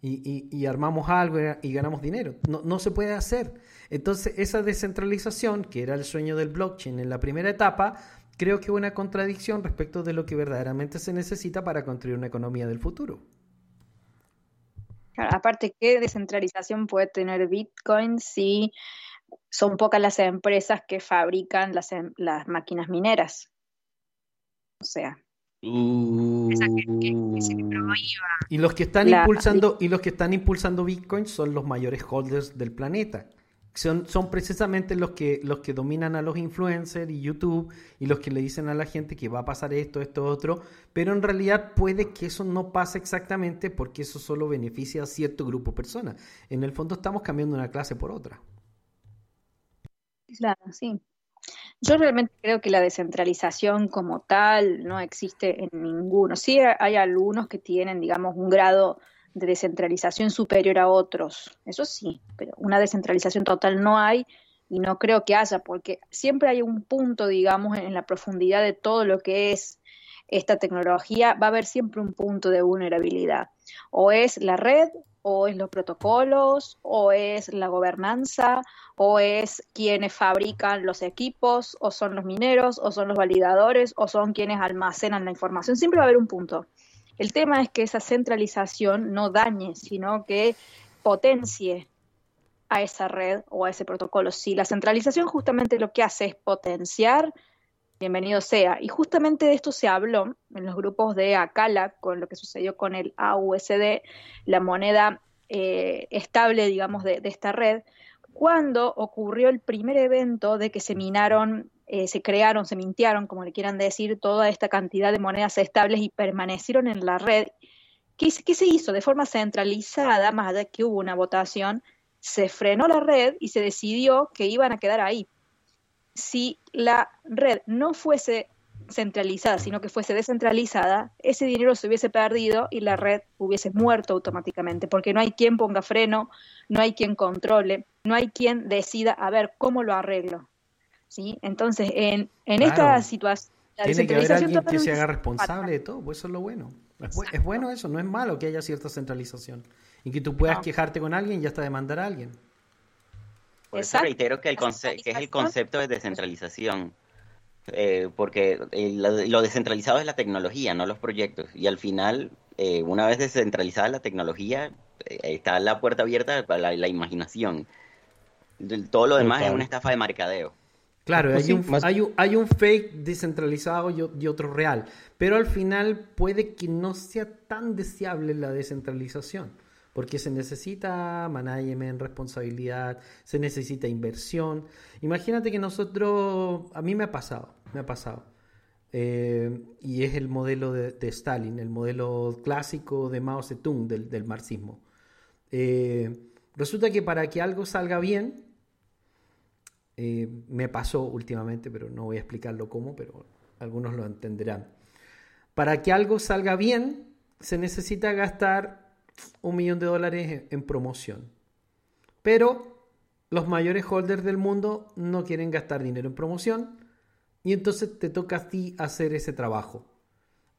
Y, armamos algo y ganamos dinero. No, no se puede hacer. Entonces, esa descentralización, que era el sueño del blockchain en la primera etapa, creo que una contradicción respecto de lo que verdaderamente se necesita para construir una economía del futuro aparte, ¿qué descentralización puede tener Bitcoin si son pocas las empresas que fabrican las, em, las máquinas mineras? O sea. Uh. y los que están impulsando y los que están impulsando Bitcoin son los mayores holders del planeta son, son precisamente los que, los que dominan a los influencers y YouTube y los que le dicen a la gente que va a pasar esto, esto, otro, pero en realidad puede que eso no pase exactamente porque eso solo beneficia a cierto grupo de personas. En el fondo estamos cambiando una clase por otra. Claro, sí. Yo realmente creo que la descentralización como tal no existe en ninguno. Sí hay algunos que tienen, digamos, un grado de descentralización superior a otros, eso sí, pero una descentralización total no hay y no creo que haya, porque siempre hay un punto, digamos, en la profundidad de todo lo que es esta tecnología, va a haber siempre un punto de vulnerabilidad. O es la red, o es los protocolos, o es la gobernanza, o es quienes fabrican los equipos, o son los mineros, o son los validadores, o son quienes almacenan la información. Siempre va a haber un punto. El tema es que esa centralización no dañe, sino que potencie a esa red o a ese protocolo. Si la centralización justamente lo que hace es potenciar, bienvenido sea. Y justamente de esto se habló en los grupos de Acala, con lo que sucedió con el AUSD, la moneda eh, estable, digamos, de, de, esta red, cuando ocurrió el primer evento de que se minaron eh, se crearon, se mintieron, como le quieran decir, toda esta cantidad de monedas estables y permanecieron en la red. ¿Qué, ¿Qué, se hizo? De forma centralizada, más allá de que hubo una votación, se frenó la red y se decidió que iban a quedar ahí. Si la red no fuese centralizada, sino que fuese descentralizada, ese dinero se hubiese perdido y la red hubiese muerto automáticamente, porque no hay quien ponga freno, no hay quien controle, no hay quien decida a ver cómo lo arreglo. ¿Sí? Entonces, en, en esta situación... Tiene que haber alguien que se haga responsable de todo, pues eso es lo bueno. Es, bueno eso, no es malo que haya cierta centralización. Y que tú puedas quejarte con alguien y hasta demandar a alguien. Por eso reitero que, el que es el concepto de descentralización. Eh, porque lo, descentralizado es la tecnología, no los proyectos. Y al final, eh, una vez descentralizada la tecnología, eh, está la puerta abierta para la, imaginación. Todo lo demás es una estafa de mercadeo. Claro, pues hay, un, hay, un, hay, un, fake descentralizado y, otro real, pero al final puede que no sea tan deseable la descentralización, porque se necesita management, responsabilidad, se necesita inversión. Imagínate que nosotros, a mí me ha pasado, me ha pasado. Eh, y es el modelo de, Stalin, el modelo clásico de Mao Zedong del, marxismo. Eh, resulta que para que algo salga bien, eh, me pasó últimamente, pero no voy a explicarlo cómo, pero algunos lo entenderán. Para que algo salga bien, se necesita gastar un millón de dólares en promoción. Pero los mayores holders del mundo no quieren gastar dinero en promoción y entonces te toca a ti hacer ese trabajo.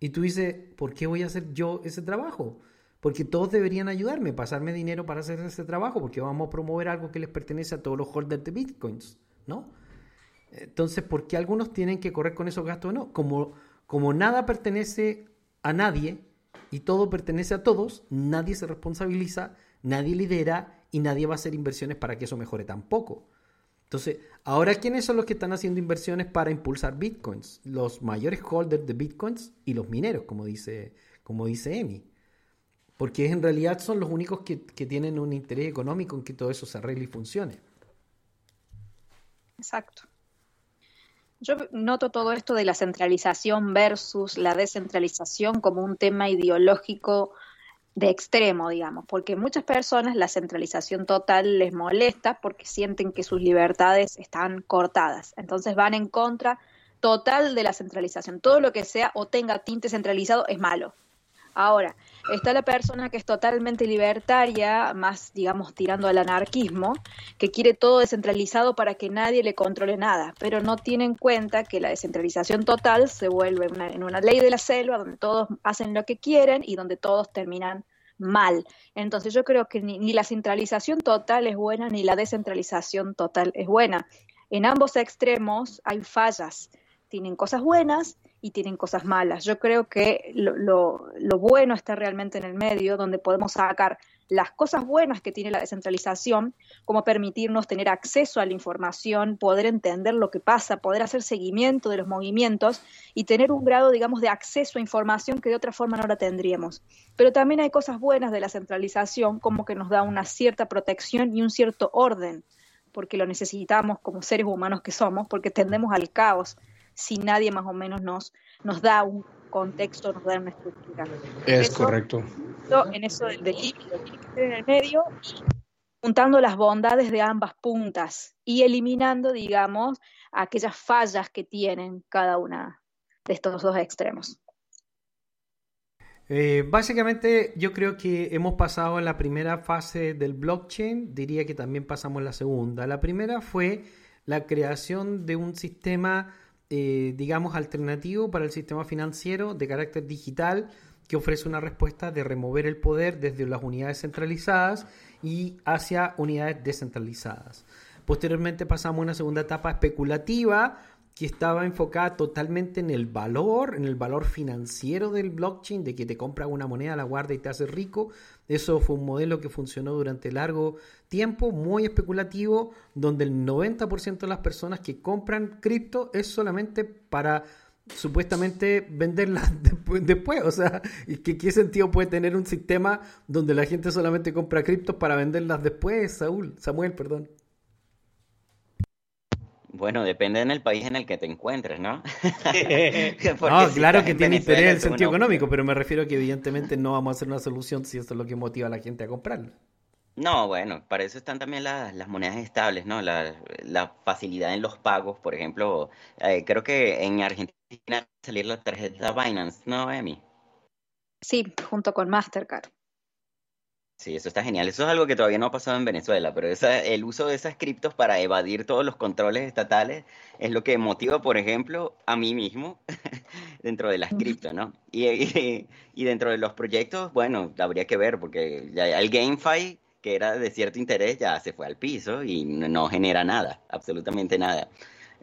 Y tú dices, ¿por qué voy a hacer yo ese trabajo? Porque todos deberían ayudarme, pasarme dinero para hacer ese trabajo, porque vamos a promover algo que les pertenece a todos los holders de bitcoins, ¿no? Entonces, ¿por qué algunos tienen que correr con esos gastos? No, como, como nada pertenece a nadie, y todo pertenece a todos, nadie se responsabiliza, nadie lidera y nadie va a hacer inversiones para que eso mejore tampoco. Entonces, ahora, ¿quiénes son los que están haciendo inversiones para impulsar bitcoins? Los mayores holders de bitcoins y los mineros, como dice, como dice Emi. Porque en realidad son los únicos que, que tienen un interés económico en que todo eso se arregle y funcione. Exacto. Yo noto todo esto de la centralización versus la descentralización como un tema ideológico de extremo, digamos, porque muchas personas la centralización total les molesta porque sienten que sus libertades están cortadas. Entonces van en contra total de la centralización. Todo lo que sea o tenga tinte centralizado es malo. Ahora, está la persona que es totalmente libertaria, más, digamos, tirando al anarquismo, que quiere todo descentralizado para que nadie le controle nada, pero no tiene en cuenta que la descentralización total se vuelve en una ley de la selva donde todos hacen lo que quieren y donde todos terminan mal. Entonces yo creo que ni, ni la centralización total es buena ni la descentralización total es buena. En ambos extremos hay fallas, tienen cosas buenas y tienen cosas malas. Yo creo que lo, bueno está realmente en el medio, donde podemos sacar las cosas buenas que tiene la descentralización, como permitirnos tener acceso a la información, poder entender lo que pasa, poder hacer seguimiento de los movimientos y tener un grado, digamos, de acceso a información que de otra forma no la tendríamos. Pero también hay cosas buenas de la centralización, como que nos da una cierta protección y un cierto orden, porque lo necesitamos como seres humanos que somos, porque tendemos al caos si nadie más o menos nos, nos da un contexto, nos da una estructura. Es correcto. En eso del, líquido, tiene que en el medio y juntando las bondades de ambas puntas y eliminando, digamos, aquellas fallas que tienen cada una de estos dos extremos. Eh, básicamente yo creo que hemos pasado la primera fase del blockchain, diría que también pasamos la segunda. La primera fue la creación de un sistema eh, digamos, alternativo para el sistema financiero de carácter digital que ofrece una respuesta de remover el poder desde las unidades centralizadas y hacia unidades descentralizadas. Posteriormente pasamos a una segunda etapa especulativa que estaba enfocada totalmente en el valor, en el valor financiero del blockchain, de que te compras una moneda, la guarda y te hace rico. Eso fue un modelo que funcionó durante largo tiempo, muy especulativo, donde el 90% de las personas que compran cripto es solamente para supuestamente venderlas después. O sea, ¿qué, ¿qué sentido puede tener un sistema donde la gente solamente compra criptos para venderlas después, Saúl? Samuel, perdón. Bueno, depende en el país en el que te encuentres, ¿no? no, claro que tiene interés el sentido económico, pero me refiero a que evidentemente no vamos a hacer una solución si eso es lo que motiva a la gente a comprarlo. No, bueno, para eso están también las, monedas estables, ¿no? La, facilidad en los pagos, por ejemplo, eh, creo que en Argentina salir la tarjeta Binance, ¿no, Emi? Sí, junto con Mastercard. Sí, eso está genial. Eso es algo que todavía no ha pasado en Venezuela, pero el uso de esas criptos para evadir todos los controles estatales es lo que motiva, por ejemplo, a mí mismo dentro de las criptos, ¿no? Y, dentro de los proyectos, bueno, habría que ver, porque ya el GameFi, que era de cierto interés, ya se fue al piso y no genera nada, absolutamente nada.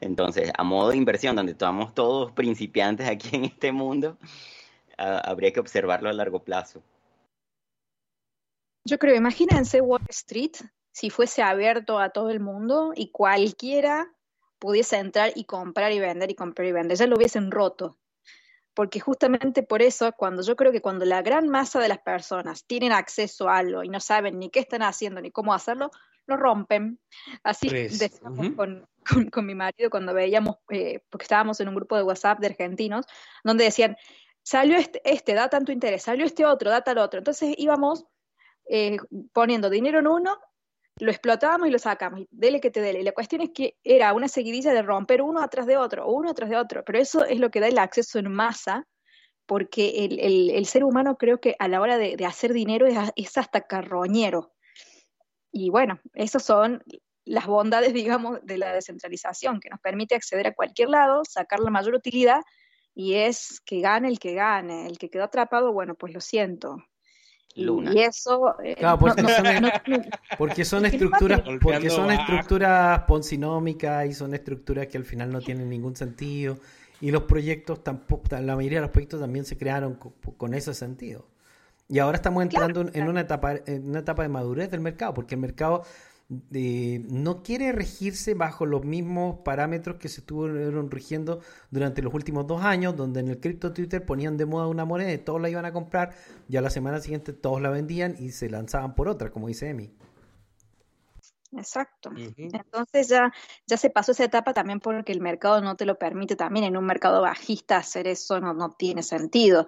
Entonces, a modo de inversión, donde estamos todos principiantes aquí en este mundo, habría que observarlo a largo plazo. Yo creo, imagínense Wall Street si fuese abierto a todo el mundo y cualquiera pudiese entrar y comprar y vender y comprar y vender, ya lo hubiesen roto. porque justamente por eso, cuando yo creo que cuando la gran masa de las personas tienen acceso a algo y no saben ni qué están haciendo ni cómo hacerlo, lo rompen. Así decíamos con, con, mi marido cuando veíamos, eh, porque estábamos en un grupo de WhatsApp de argentinos, donde decían, salió este, este da tanto interés, salió este otro, da tal otro. Entonces íbamos eh, poniendo dinero en uno, lo explotábamos y lo sacamos, y dele que te dele. La cuestión es que era una seguidilla de romper uno atrás de otro, uno atrás de otro, pero eso es lo que da el acceso en masa, porque el, ser humano creo que a la hora de, hacer dinero es, hasta carroñero. Y bueno, esas son las bondades, digamos, de la descentralización, que nos permite acceder a cualquier lado, sacar la mayor utilidad, y es que gane el que gane. El que quedó atrapado, bueno, pues lo siento. Y eso. Eh, porque son, estructuras, porque son estructuras poncinómicas y son estructuras que al final no tienen ningún sentido. Y los proyectos tampoco, la mayoría de los proyectos también se crearon con, ese sentido. Y ahora estamos entrando en una etapa, en una etapa de madurez del mercado, porque el mercado no quiere regirse bajo los mismos parámetros que se estuvieron rigiendo durante los últimos dos años, donde en el cripto Twitter ponían de moda una moneda y todos la iban a comprar, ya la semana siguiente todos la vendían y se lanzaban por otra, como dice Emi. Exacto. Entonces ya, ya se pasó esa etapa también porque el mercado no te lo permite también. En un mercado bajista hacer eso no, no tiene sentido.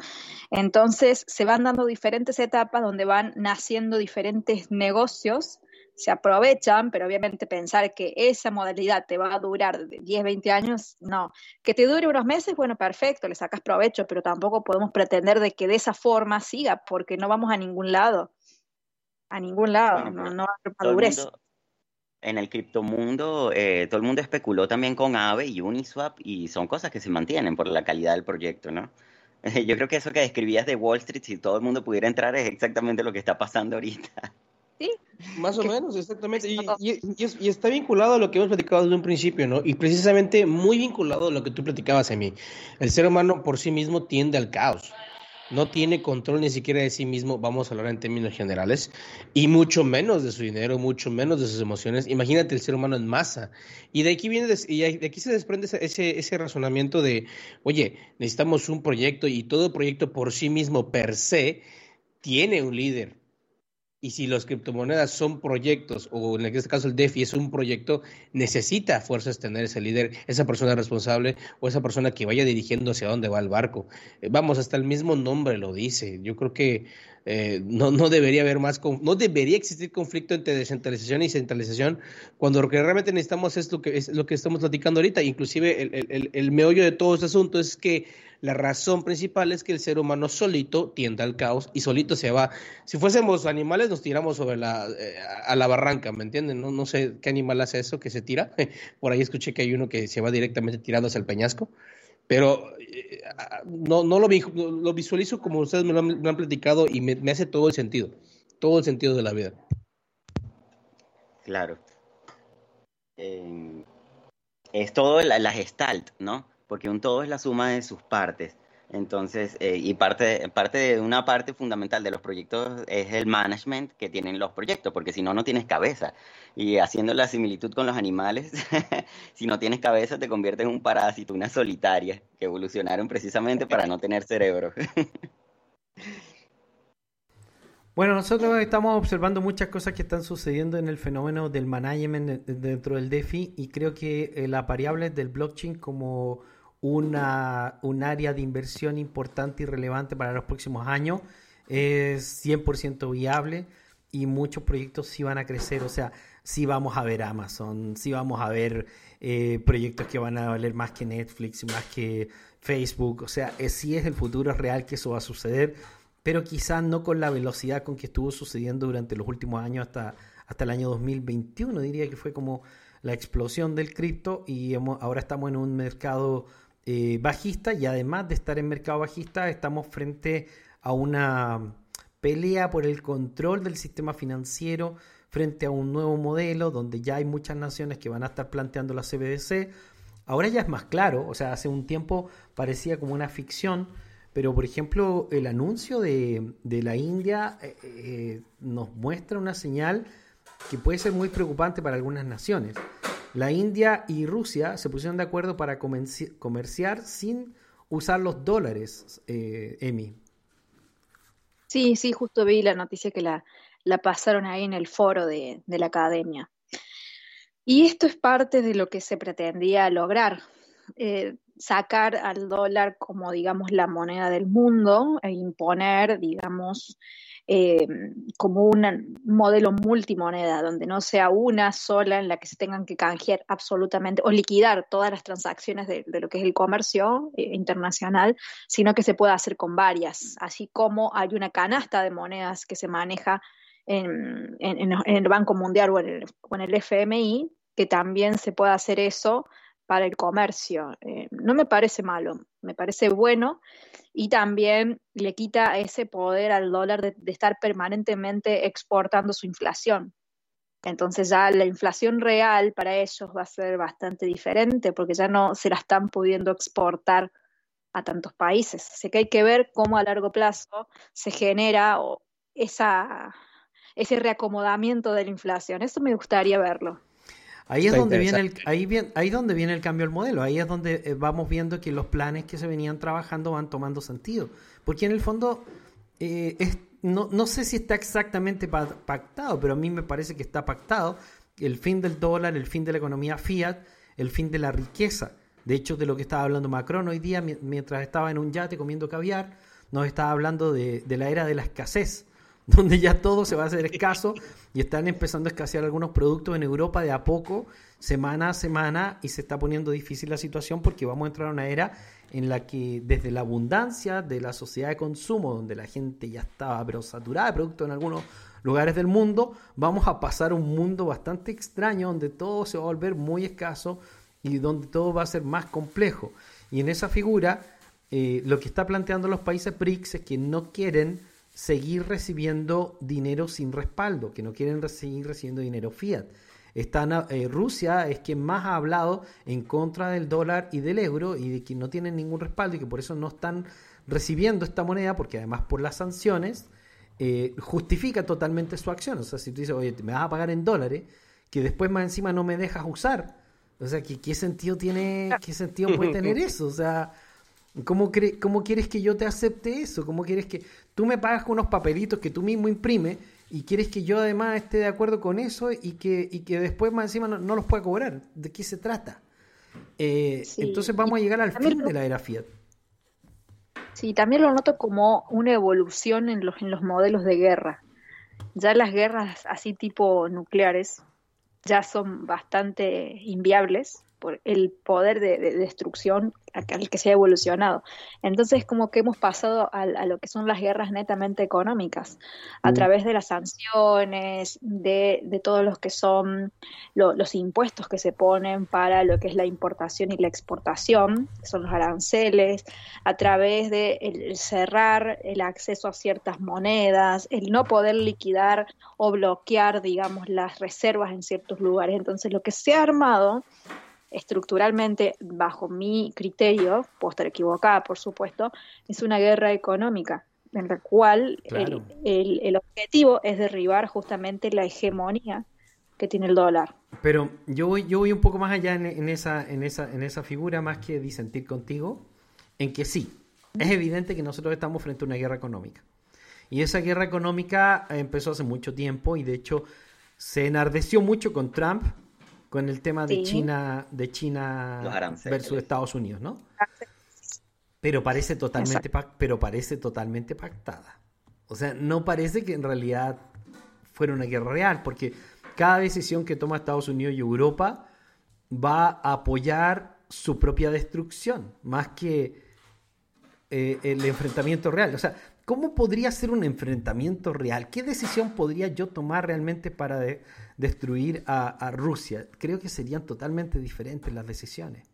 Entonces se van dando diferentes etapas donde van naciendo diferentes negocios se aprovechan, pero obviamente pensar que esa modalidad te va a durar 10, 20 años, no. Que te dure unos meses, bueno, perfecto, le sacas provecho, pero tampoco podemos pretender de que de esa forma siga, porque no vamos a ningún lado. A ningún lado, no, no hay madurez. en el criptomundo, eh, todo el mundo especuló también con AVE y Uniswap y son cosas que se mantienen por la calidad del proyecto, ¿no? Yo creo que eso que describías de Wall Street, si todo el mundo pudiera entrar, es exactamente lo que está pasando ahorita. Sí. Más o menos, exactamente. Y, está vinculado a lo que hemos platicado desde un principio, ¿no? Y precisamente muy vinculado a lo que tú platicabas, a mí. El ser humano por sí mismo tiende al caos. No tiene control ni siquiera de sí mismo, vamos a hablar en términos generales, y mucho menos de su dinero, mucho menos de sus emociones. Imagínate el ser humano en masa. Y de aquí viene, y de aquí se desprende ese, ese razonamiento de, oye, necesitamos un proyecto y todo proyecto por sí mismo, per se, tiene un líder y si las criptomonedas son proyectos, o en este caso el DeFi es un proyecto, necesita fuerzas tener ese líder, esa persona responsable o esa persona que vaya dirigiendo hacia dónde va el barco. Eh, vamos, hasta el mismo nombre lo dice. Yo creo que eh, no, no debería haber más, no debería existir conflicto entre descentralización y centralización cuando lo que realmente necesitamos es lo que, es lo que estamos platicando ahorita. Inclusive el, el, el meollo de todo este asunto es que la razón principal es que el ser humano solito tiende al caos y solito se va. Si fuésemos animales, nos tiramos sobre la, eh, a la barranca, ¿me entienden? No, no sé qué animal hace eso, que se tira. Por ahí escuché que hay uno que se va directamente tirando hacia el peñasco. Pero eh, no, no lo, lo, visualizo como ustedes me lo han, platicado y me, hace todo el sentido. Todo el sentido de la vida. Claro. Es todo la, la gestalt, ¿no? Porque un todo es la suma de sus partes. Entonces, eh, y parte, parte de una parte fundamental de los proyectos es el management que tienen los proyectos, porque si no, no tienes cabeza. Y haciendo la similitud con los animales, si no tienes cabeza, te conviertes en un parásito, una solitaria, que evolucionaron precisamente para no tener cerebro. Bueno, nosotros estamos observando muchas cosas que están sucediendo en el fenómeno del management dentro del DeFi y creo que eh, las variables del blockchain como una, un área de inversión importante y relevante para los próximos años. Es 100% viable y muchos proyectos sí van a crecer. O sea, sí vamos a ver Amazon, sí vamos a ver eh, proyectos que van a valer más que Netflix, más que Facebook. O sea, es, sí es el futuro real que eso va a suceder, pero quizás no con la velocidad con que estuvo sucediendo durante los últimos años hasta, hasta el año 2021. Diría que fue como la explosión del cripto y ahora estamos en un mercado eh, bajista y además de estar en mercado bajista estamos frente a una pelea por el control del sistema financiero frente a un nuevo modelo donde ya hay muchas naciones que van a estar planteando la CBDC. Ahora ya es más claro, o sea, hace un tiempo parecía como una ficción, pero por ejemplo el anuncio de, la India eh, eh, nos muestra una señal que puede ser muy preocupante para algunas naciones. La India y Rusia se pusieron de acuerdo para comerciar sin usar los dólares, eh, Emi. Sí, sí, justo vi la noticia que la, pasaron ahí en el foro de, de la academia. Y esto es parte de lo que se pretendía lograr, eh, sacar al dólar como, digamos, la moneda del mundo e imponer, digamos, eh, como un modelo multimoneda, donde no sea una sola en la que se tengan que canjear absolutamente o liquidar todas las transacciones de, lo que es el comercio eh, internacional, sino que se pueda hacer con varias, así como hay una canasta de monedas que se maneja en, el Banco Mundial o en el, FMI, que también se pueda hacer eso para el comercio. Eh, no me parece malo, me parece bueno y también le quita ese poder al dólar de, estar permanentemente exportando su inflación. Entonces ya la inflación real para ellos va a ser bastante diferente porque ya no se la están pudiendo exportar a tantos países. Así que hay que ver cómo a largo plazo se genera ese reacomodamiento de la inflación. Eso me gustaría verlo. Ahí es donde viene el, ahí, bien, ahí donde viene el cambio del modelo, ahí es donde eh, vamos viendo que los planes que se venían trabajando van tomando sentido. Porque en el fondo, eh, es, no, no sé si está exactamente pactado, pero a mí me parece que está pactado el fin del dólar, el fin de la economía fiat, el fin de la riqueza. De hecho, de lo que estaba hablando Macron hoy día, mientras estaba en un yate comiendo caviar, nos estaba hablando de, de la era de la escasez donde ya todo se va a hacer escaso y están empezando a escasear algunos productos en Europa de a poco, semana a semana, y se está poniendo difícil la situación porque vamos a entrar a una era en la que desde la abundancia de la sociedad de consumo, donde la gente ya estaba pero saturada de productos en algunos lugares del mundo, vamos a pasar a un mundo bastante extraño donde todo se va a volver muy escaso y donde todo va a ser más complejo. Y en esa figura, eh, lo que está planteando los países BRICS es que no quieren seguir recibiendo dinero sin respaldo, que no quieren seguir recibiendo dinero fiat. Están, eh, Rusia es quien más ha hablado en contra del dólar y del euro y de que no tienen ningún respaldo y que por eso no están recibiendo esta moneda, porque además por las sanciones eh, justifica totalmente su acción. O sea, si tú dices, oye, me vas a pagar en dólares, que después más encima no me dejas usar. O sea, ¿qué, qué sentido tiene, qué sentido puede tener eso? O sea, ¿Cómo, ¿Cómo quieres que yo te acepte eso? ¿Cómo quieres que tú me pagas con unos papelitos que tú mismo imprimes y quieres que yo además esté de acuerdo con eso y que, y que después más encima no, los pueda cobrar? ¿De qué se trata? Eh, entonces vamos a llegar al fin de la era Fiat. Sí, también lo noto como una evolución en los, en los modelos de guerra. Ya las guerras así tipo nucleares ya son bastante inviables por el poder de, destrucción al que se ha evolucionado. Entonces, como que hemos pasado a, lo que son las guerras netamente económicas, a mm. través de las sanciones, de, de todos los que son los impuestos que se ponen para lo que es la importación y la exportación, que son los aranceles, a través de el cerrar el acceso a ciertas monedas, el no poder liquidar o bloquear, digamos, las reservas en ciertos lugares. Entonces, lo que se ha armado estructuralmente, bajo mi criterio, puedo estar equivocada, por supuesto, es una guerra económica en la cual el, objetivo es derribar justamente la hegemonía que tiene el dólar. Pero yo voy, yo voy un poco más allá en, esa, en, esa, en esa figura, más que disentir contigo, en que sí, es evidente que nosotros estamos frente a una guerra económica. Y esa guerra económica empezó hace mucho tiempo y de hecho se enardeció mucho con Trump con el tema de China, de China versus Estados Unidos, ¿no? Pero parece totalmente, pero parece totalmente pactada. O sea, no parece que en realidad fuera una guerra real, porque cada decisión que toma Estados Unidos y Europa va a apoyar su propia destrucción, más que eh, el enfrentamiento real. O sea, ¿cómo podría ser un enfrentamiento real? ¿Qué decisión podría yo tomar realmente para destruir a, Rusia? Creo que serían totalmente diferentes las decisiones.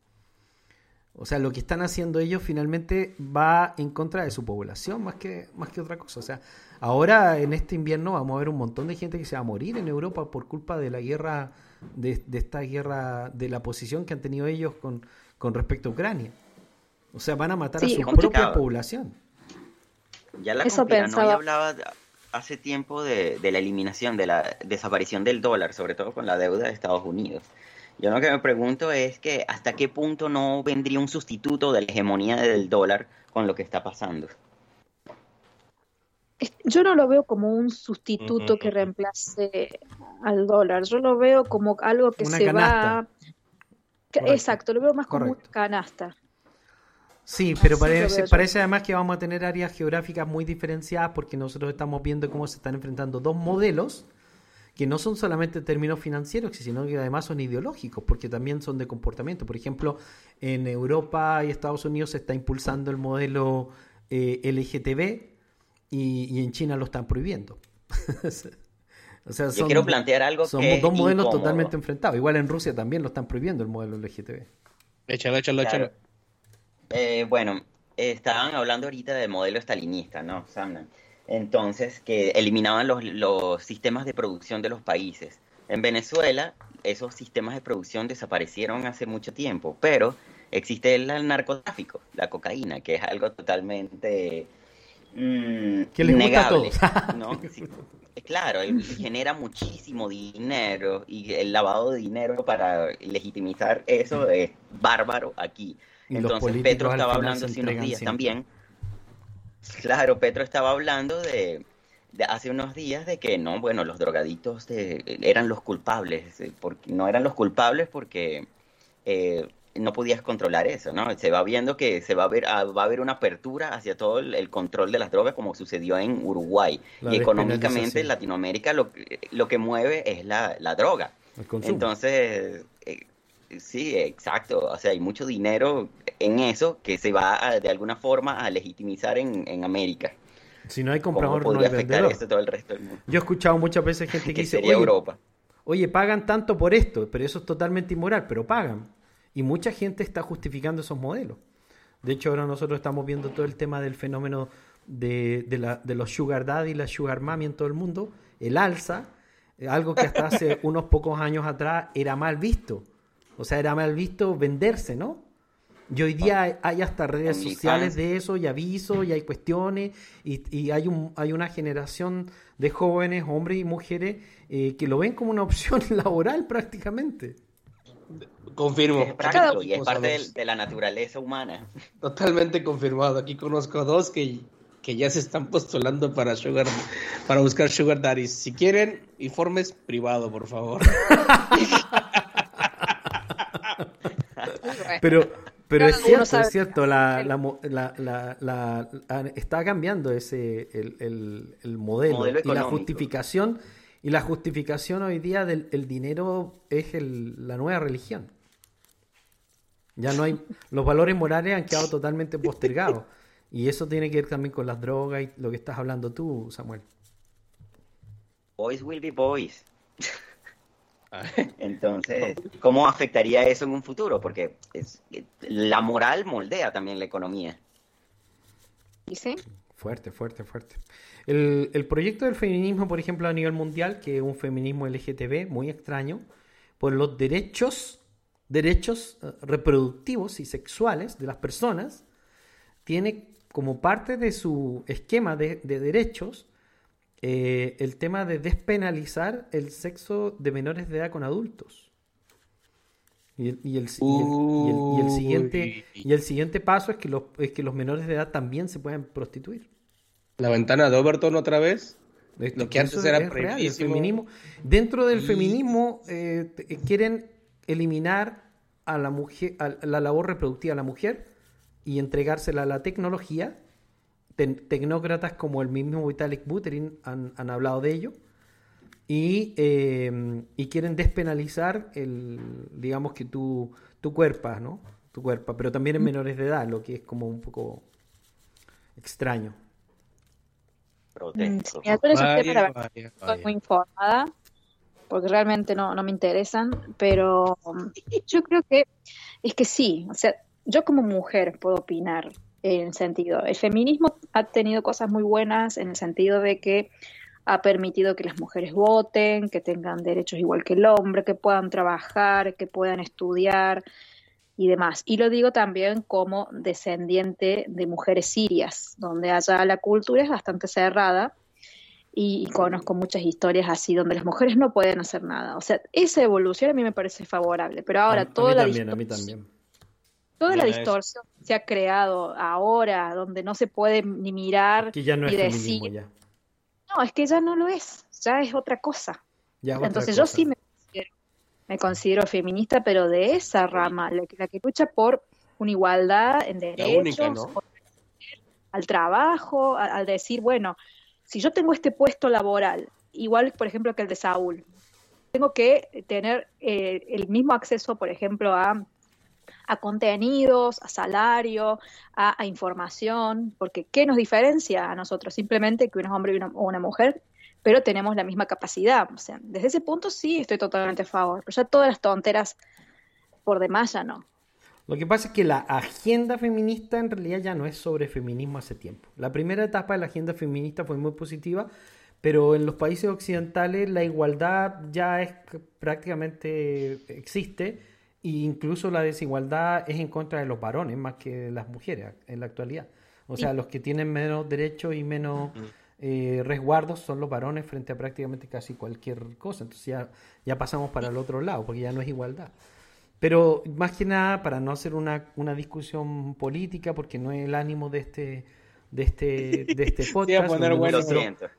O sea, lo que están haciendo ellos finalmente va en contra de su población más que, más que otra cosa. O sea, ahora en este invierno vamos a ver un montón de gente que se va a morir en Europa por culpa de la guerra, de, esta guerra, de la posición que han tenido ellos con, con respecto a Ucrania. O sea, van a matar a su propia población. Ya la Eso pensaba... hablaba hace tiempo de, la eliminación, de la desaparición del dólar, sobre todo con la deuda de Estados Unidos. Yo lo que me pregunto es que hasta qué punto no vendría un sustituto de la hegemonía del dólar con lo que está pasando. Yo no lo veo como un sustituto que reemplace al dólar, yo lo veo como algo que se va... Exacto, lo veo más como una canasta. Sí, pero parece, parece además que vamos a tener áreas geográficas muy diferenciadas porque nosotros estamos viendo cómo se están enfrentando dos modelos que no son solamente términos financieros, sino que además son ideológicos, porque también son de comportamiento. Por ejemplo, en Europa y Estados Unidos se está impulsando el modelo eh, LGTB y, en China lo están prohibiendo. o sea, son, Yo quiero plantear algo son dos modelos totalmente enfrentados. Igual en Rusia también lo están prohibiendo el modelo LGTB. Échalo, échalo, échalo. Eh, bueno, estaban hablando ahorita del modelo estalinista, ¿no, Samna? Entonces, que eliminaban los, los sistemas de producción de los países. En Venezuela, esos sistemas de producción desaparecieron hace mucho tiempo, pero existe el, narcotráfico, la cocaína, que es algo totalmente mm, que les negable. ¿no? claro, genera muchísimo dinero y el lavado de dinero para legitimizar eso es bárbaro aquí. Entonces Petro estaba hablando hace unos días también. Claro, Petro estaba hablando de, hace unos días de que no, bueno, los drogaditos eran los culpables, eh, porque, no eran los culpables porque eh, no podías controlar eso, ¿no? Se va viendo que se va a ver, ah, va a haber una apertura hacia todo el, control de las drogas como sucedió en Uruguay. y económicamente en Latinoamérica lo, lo que mueve es la, la droga. Entonces, eh, Sí, exacto. O sea, hay mucho dinero en eso que se va de alguna forma a legitimizar en, América. Si no hay comprador, no hay vendedor. todo el resto del mundo? Yo he escuchado muchas veces gente que, dice, oye, Europa. oye, pagan tanto por esto, pero eso es totalmente inmoral, pero pagan. Y mucha gente está justificando esos modelos. De hecho, ahora nosotros estamos viendo todo el tema del fenómeno de, la, de los sugar daddy y la sugar mommy en todo el mundo, el alza, algo que hasta hace unos pocos años atrás era mal visto o sea, era mal visto venderse, ¿no? Y hoy día hay hasta redes sociales de eso, y avisos, y hay cuestiones, y, hay, un, hay una generación de jóvenes, hombres y mujeres, eh, que lo ven como una opción laboral prácticamente. Confirmo. Es práctico y es parte de, la naturaleza humana. Totalmente confirmado. Aquí conozco a dos que, que ya se están postulando para sugar, para buscar sugar daddies. Si quieren, informes privado, por favor. Pero, pero es cierto, es cierto, la, la, la, está cambiando ese el, el, modelo, y la justificación y la justificación hoy día del el dinero es la nueva religión. Ya no hay los valores morales han quedado totalmente postergados y eso tiene que ver también con las drogas y lo que estás hablando tú, Samuel. Boys will be boys. Entonces, ¿cómo afectaría eso en un futuro? Porque es, la moral moldea también la economía. ¿Sí? Fuerte, fuerte, fuerte. El, el, proyecto del feminismo, por ejemplo, a nivel mundial, que es un feminismo LGTB muy extraño, por los derechos, derechos eh, reproductivos y sexuales de las personas, tiene como parte de su esquema de, de derechos eh, el tema de despenalizar el sexo de menores de edad con adultos. Y el, siguiente, y el siguiente paso es que, los, es que los menores de edad también se pueden prostituir. La ventana de Overton otra vez. Lo que antes era real, feminismo. Dentro del feminismo eh, quieren eliminar a la mujer, a la labor reproductiva a la mujer y entregársela a la tecnología tecnócratas como el mismo Vitalik Buterin han, hablado de ello y, em, y, quieren despenalizar el, digamos que tu, tu cuerpo, ¿no? Tu cuerpo, pero también en mm. menores de edad, lo que es como un poco extraño. Mm, estoy muy informada, porque realmente no, no me interesan, pero yo creo que es que sí, o sea, yo como mujer puedo opinar, en sentido, el feminismo ha tenido cosas muy buenas en el sentido de que ha permitido que las mujeres voten, que tengan derechos igual que el hombre, que puedan trabajar, que puedan estudiar y demás. Y lo digo también como descendiente de mujeres sirias, donde allá la cultura es bastante cerrada y, conozco muchas historias así donde las mujeres no pueden hacer nada. O sea, esa evolución a mí me parece favorable, pero ahora toda la distorsión, Toda la distorsión se ha creado ahora, donde no se puede ni mirar que ya no y decir. No, es que ya no lo es, ya es otra cosa. Entonces yo sí me considero, me considero, feminista, pero de esa rama, la que, la que lucha por una igualdad en derechos, al trabajo, al decir, bueno, si yo tengo este puesto laboral, igual, por ejemplo, que el de Saúl, tengo que tener eh, el mismo acceso, por ejemplo, a, a contenidos, a salario, a, información, porque ¿qué nos diferencia a nosotros? Simplemente que un hombre o una, mujer, pero tenemos la misma capacidad. O sea, desde ese punto sí estoy totalmente a favor, pero ya todas las tonteras por demás ya no. Lo que pasa es que la agenda feminista en realidad ya no es sobre feminismo hace tiempo. La primera etapa de la agenda feminista fue muy positiva, pero en los países occidentales la igualdad ya es prácticamente existe e incluso la desigualdad es en contra de los varones más que de las mujeres en la actualidad. O sea, los que tienen menos derechos y menos eh, resguardos son los varones frente a prácticamente casi cualquier cosa. Entonces ya, ya pasamos para el otro lado, porque ya no es igualdad. Pero más que nada, para no hacer una, una discusión política, porque no es el ánimo de este, de este, de este podcast,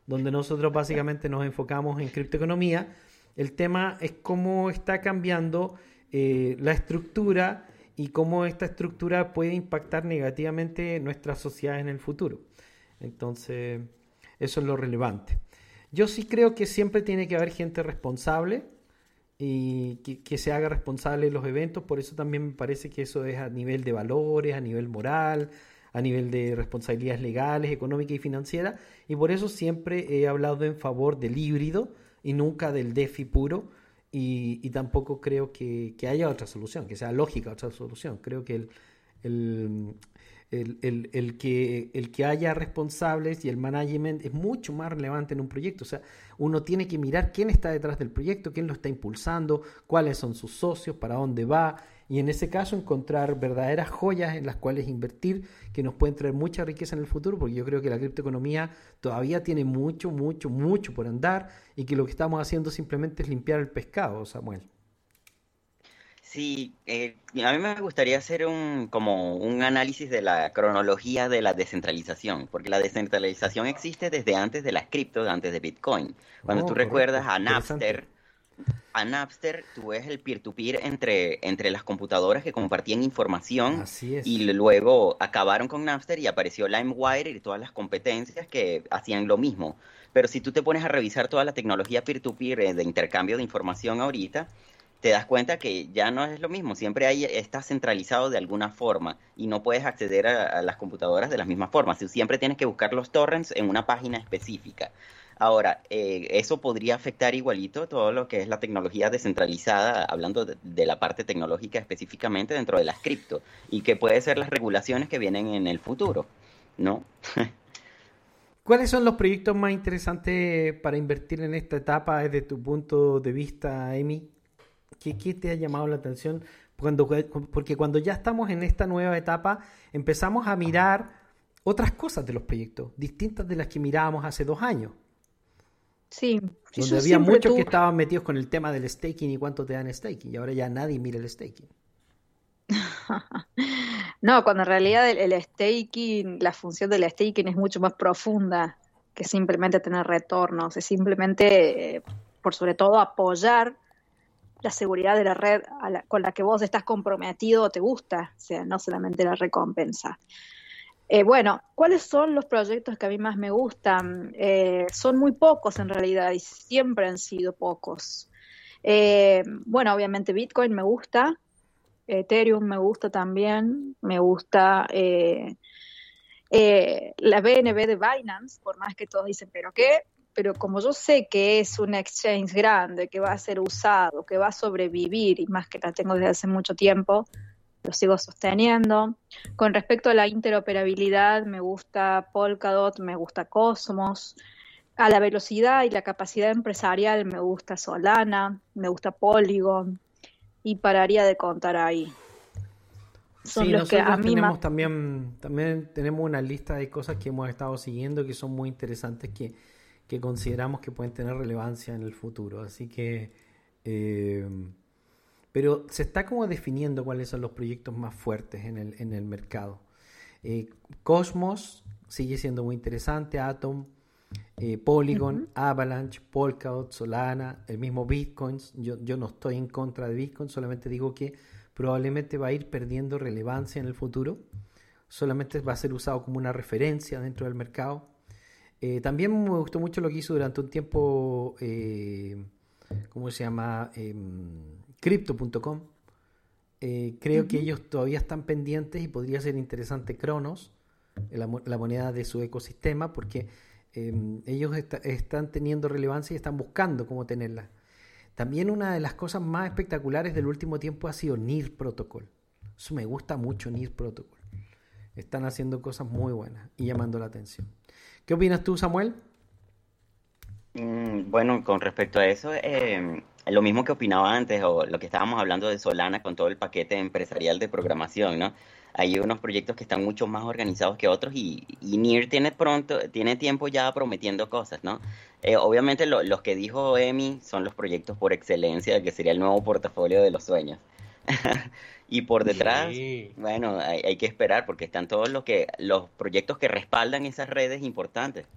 donde, nosotros, básicamente nos enfocamos en criptoeconomía, el tema es cómo está cambiando eh, la estructura y cómo esta estructura puede impactar negativamente nuestra sociedad en el futuro. Entonces, eso es lo relevante. Yo sí creo que siempre tiene que haber gente responsable y que, se haga responsable de los eventos. Por eso también me parece que eso es a nivel de valores, a nivel moral, a nivel de responsabilidades legales, económicas y financieras. Y por eso siempre he hablado en favor del híbrido y nunca del DeFi puro. Y, tampoco creo que, haya otra solución, que sea lógica otra solución. Creo que el, el, que, el que haya responsables y el management es mucho más relevante en un proyecto. O sea, uno tiene que mirar quién está detrás del proyecto, quién lo está impulsando, cuáles son sus socios, para dónde va. Y en ese caso encontrar verdaderas joyas en las cuales invertir que nos pueden traer mucha riqueza en el futuro, porque yo creo que la criptoeconomía todavía tiene mucho, mucho, mucho por andar y que lo que estamos haciendo simplemente es limpiar el pescado, Samuel. Sí, eh, a mí me gustaría hacer un como un análisis de la cronología de la descentralización, porque la descentralización existe desde antes de las cripto, antes de Bitcoin. Cuando oh, tú recuerdas a Napster, a Napster tú ves el peer-to-peer entre, entre las computadoras que compartían información y luego acabaron con Napster y apareció LimeWire y todas las competencias que hacían lo mismo. Pero si tú te pones a revisar toda la tecnología peer-to-peer -peer de intercambio de información ahorita, te das cuenta que ya no es lo mismo, siempre ahí está centralizado de alguna forma y no puedes acceder a, las computadoras de la misma forma, siempre tienes que buscar los torrents en una página específica. Ahora, eh, eso podría afectar igualito todo lo que es la tecnología descentralizada, hablando de, la parte tecnológica específicamente dentro de las cripto, y que puede ser las regulaciones que vienen en el futuro, ¿no? ¿Cuáles son los proyectos más interesantes para invertir en esta etapa desde tu punto de vista, Amy? ¿Qué, te ha llamado la atención? Cuando, porque cuando ya estamos en esta nueva etapa, empezamos a mirar otras cosas de los proyectos, distintas de las que mirábamos hace dos años. Sí. Donde había muchos que estaban metidos con el tema del staking y cuánto te dan staking, y ahora ya nadie mira el staking. no, cuando en realidad el, staking, la función del staking es mucho más profunda que simplemente tener retornos, es simplemente, eh, por sobre todo, apoyar la seguridad de la red con la que vos estás comprometido o te gusta, o sea, no solamente la recompensa. Eh, bueno, ¿cuáles son los proyectos que a mí más me gustan? Eh, son muy pocos en realidad y siempre han sido pocos. Eh, bueno, obviamente Bitcoin me gusta, Ethereum me gusta también, me gusta la BNB de Binance, por más que todos dicen, pero ¿qué? pero como yo sé que es un exchange grande, que va a ser usado, que va a sobrevivir, y más que la tengo desde hace mucho tiempo, lo sigo sosteniendo. Con respecto a la interoperabilidad, me gusta Polkadot, me gusta Cosmos. A la velocidad y la capacidad empresarial, me gusta Solana, me gusta Polygon, y pararía de contar ahí. Son los que a mí tenemos también, también tenemos una lista de cosas que hemos estado siguiendo que son muy interesantes que que consideramos que pueden tener relevancia en el futuro. Así que, eh, pero se está como definiendo cuáles son los proyectos más fuertes en el, en el mercado. Eh, Cosmos sigue siendo muy interesante, Atom, eh, Polygon, Avalanche, Polkadot, Solana, el mismo Bitcoin. Yo, yo no estoy en contra de Bitcoin, solamente digo que probablemente va a ir perdiendo relevancia en el futuro. Solamente va a ser usado como una referencia dentro del mercado. Eh, también me gustó mucho lo que hizo durante un tiempo, eh, ¿cómo se llama? Crypto.com. Eh, creo que ellos todavía están pendientes y podría ser interesante Cronos, la, la moneda de su ecosistema, porque em, ellos están teniendo relevancia y están buscando cómo tenerla. También una de las cosas más espectaculares del último tiempo ha sido NIR Protocol. Eso me gusta mucho NIR Protocol. Están haciendo cosas muy buenas y llamando la atención. ¿Qué opinas tú, Samuel? Mm, bueno, con respecto a eso, eh, lo mismo que opinaba antes, o lo que estábamos hablando de Solana con todo el paquete empresarial de programación, ¿no? Hay unos proyectos que están mucho más organizados que otros y, y NIR tiene pronto, tiene tiempo ya prometiendo cosas, ¿no? Eh, obviamente los que dijo Emi son los proyectos por excelencia, que sería el nuevo portafolio de los sueños. y por detrás, bueno, hay, que esperar porque están todos los que los proyectos que respaldan esas redes importantes.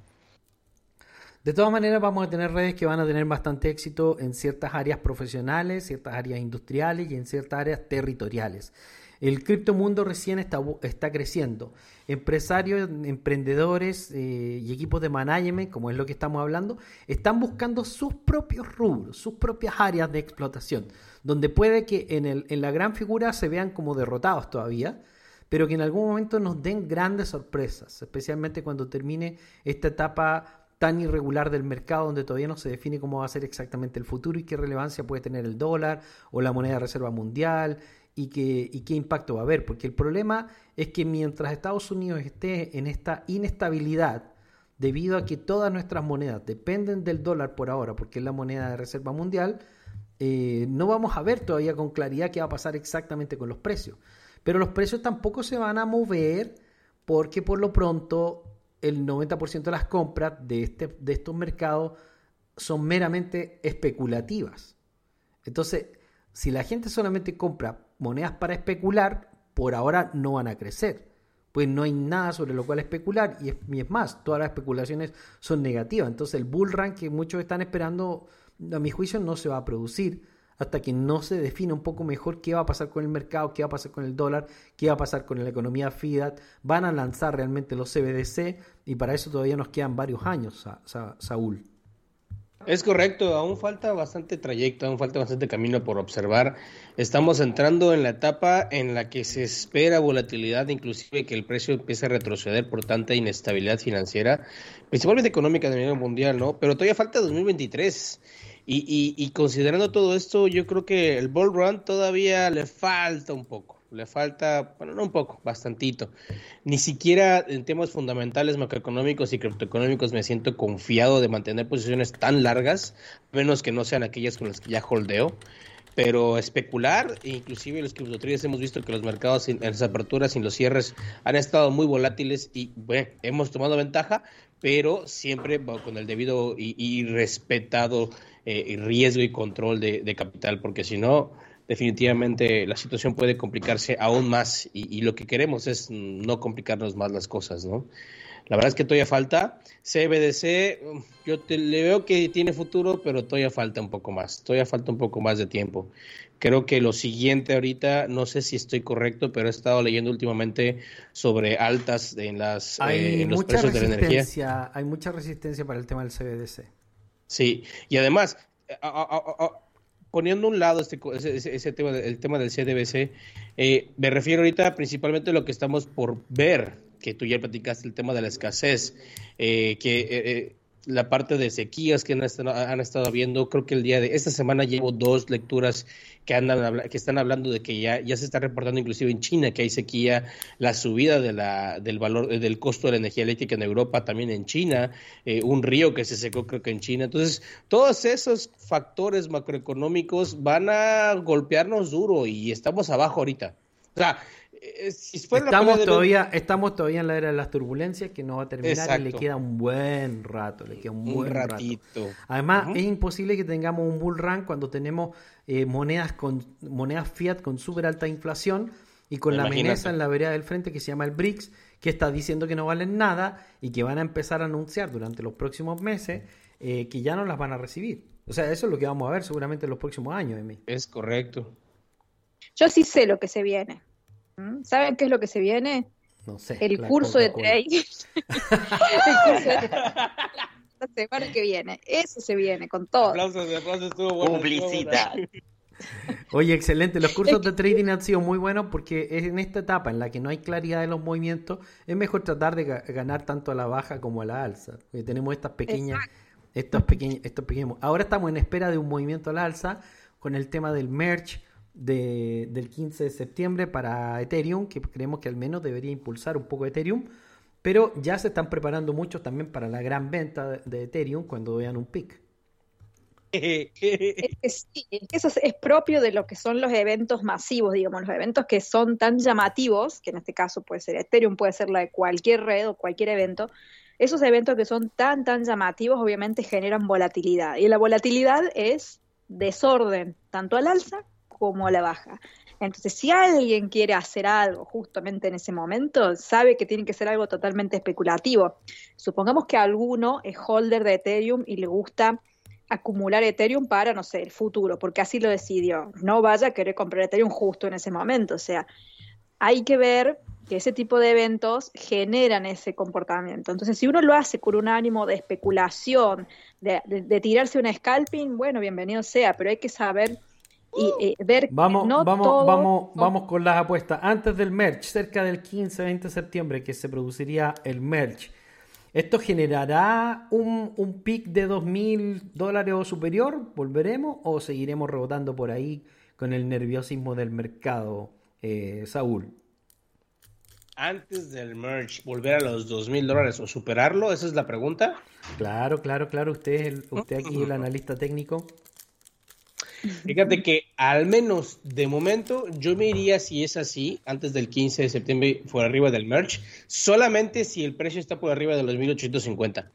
De todas maneras, vamos a tener redes que van a tener bastante éxito en ciertas áreas profesionales, ciertas áreas industriales y en ciertas áreas territoriales. El criptomundo recién está, está creciendo. Empresarios, emprendedores eh, y equipos de management, como es lo que estamos hablando, están buscando sus propios rubros, sus propias áreas de explotación, donde puede que en, el, en la gran figura se vean como derrotados todavía, pero que en algún momento nos den grandes sorpresas, especialmente cuando termine esta etapa tan irregular del mercado donde todavía no se define cómo va a ser exactamente el futuro y qué relevancia puede tener el dólar o la moneda de reserva mundial y, qué impacto va a haber. Porque el problema es que mientras Estados Unidos esté en esta inestabilidad, debido a que todas nuestras monedas dependen del dólar por ahora, porque es la moneda de reserva mundial, eh, no vamos a ver todavía con claridad qué va a pasar exactamente con los precios. Pero los precios tampoco se van a mover porque por lo pronto el 90% de las compras de, este, de estos mercados son meramente especulativas. Entonces, si la gente solamente compra monedas para especular, por ahora no van a crecer. Pues no hay nada sobre lo cual especular y es, más, todas las especulaciones son negativas. Entonces el bull run que muchos están esperando, a mi juicio, no se va a producir hasta que no se defina un poco mejor qué va a pasar con el mercado, qué va a pasar con el dólar, qué va a pasar con la economía fiat. Van a lanzar realmente los CBDC y para eso todavía nos quedan varios años, Saúl. Es correcto, aún falta bastante trayecto, aún falta bastante camino por observar. Estamos entrando en la etapa en la que se espera volatilidad, inclusive que el precio empiece a retroceder por tanta inestabilidad financiera, principalmente económica a nivel mundial, ¿no? Pero todavía falta 2023. Y, y, y considerando todo esto, yo creo que el bull run todavía le falta un poco. Le falta, bueno, no un poco, bastantito. Ni siquiera en temas fundamentales macroeconómicos y criptoeconómicos me siento confiado de mantener posiciones tan largas, menos que no sean aquellas con las que ya holdeo. Pero especular, inclusive los criptotraders hemos visto que los mercados en las aperturas y los cierres han estado muy volátiles y bueno, hemos tomado ventaja, pero siempre con el debido y, respetado eh, riesgo y control de capital, porque si no, definitivamente la situación puede complicarse aún más y, lo que queremos es no complicarnos más las cosas, ¿no? La verdad es que todavía falta. CBDC, yo le veo que tiene futuro, pero todavía falta un poco más. Todavía falta un poco más de tiempo. Creo que lo siguiente ahorita, no sé si estoy correcto, pero he estado leyendo últimamente sobre altas en, las, eh, los precios de la energía. Hay mucha resistencia para el tema del CBDC. Sí, y además, poniendo a un lado este, ese, tema, el tema del CDBC, eh, me refiero ahorita principalmente a lo que estamos por ver, que tú ya platicaste el tema de la escasez, eh, que eh, la parte de sequías que han estado, han estado viendo, creo que el día de esta semana llevo dos lecturas que andan que están hablando de que ya, ya se está reportando inclusive en China que hay sequía, la subida de la, del valor del costo de la energía eléctrica en Europa, también en China, eh, un río que se secó creo que en China. Entonces, todos esos factores macroeconómicos van a golpearnos duro y estamos abajo ahorita. sea, eh, si fuera estamos, todavía, estamos todavía en la era de las turbulencias que no va a terminar y le queda un buen rato, le queda un, buen ratito. Además, es imposible que tengamos un bull run cuando tenemos eh, monedas con monedas fiat con súper alta inflación y con la amenaza en la vereda del frente que se llama el BRICS, que está diciendo que no valen nada y que van a empezar a anunciar durante los próximos meses eh, que ya no las van a recibir. O sea, eso es lo que vamos a ver seguramente en los próximos años, Emi. Es correcto. Yo sí sé lo que se viene. ¿Saben qué es lo que se viene? No sé. El curso de trading. el curso de la semana que viene. Eso se viene con todo. Aplausos, aplausos, estuvo Publicidad. Oye, excelente. Los cursos de trading han sido muy buenos porque es en esta etapa en la que no hay claridad de los movimientos, es mejor tratar de ganar tanto a la baja como a la alza. tenemos estas pequeñas, estos pequeños, estos pequeños. Ahora estamos en espera de un movimiento a la alza con el tema del merge de, del 15 de septiembre para Ethereum, que creemos que al menos debería impulsar un poco Ethereum. Pero ya se están preparando muchos también para la gran venta de, de Ethereum cuando vean un pic. es que sí, eso es, propio de lo que son los eventos masivos, digamos, los eventos que son tan llamativos, que en este caso puede ser Ethereum, puede ser la de cualquier red o cualquier evento, esos eventos que son tan, tan llamativos obviamente generan volatilidad. Y la volatilidad es desorden, tanto al alza como la baja. Entonces, si alguien quiere hacer algo justamente en ese momento, sabe que tiene que ser algo totalmente especulativo. Supongamos que alguno es holder de Ethereum y le gusta acumular Ethereum para, no sé, el futuro, porque así lo decidió. No vaya a querer comprar Ethereum justo en ese momento. O sea, hay que ver que ese tipo de eventos generan ese comportamiento. Entonces, si uno lo hace con un ánimo de especulación, de, tirarse un scalping, bueno, bienvenido sea, pero hay que saber y ver vamos, no vamos, vamos, vamos con las apuestas. Antes del merch, cerca del 15-20 de septiembre, que se produciría el merch, ¿Esto generará un, un pic de 2.000 dólares o superior? ¿Volveremos o seguiremos rebotando por ahí con el nerviosismo del mercado, eh, Saúl? Antes del merge, ¿volver a los 2.000 dólares o superarlo? ¿Esa es la pregunta? Claro, claro, claro. Usted, usted aquí, el analista técnico. Fíjate que al menos de momento yo me iría si es así, antes del 15 de septiembre por arriba del merch, solamente si el precio está por arriba de los 1850.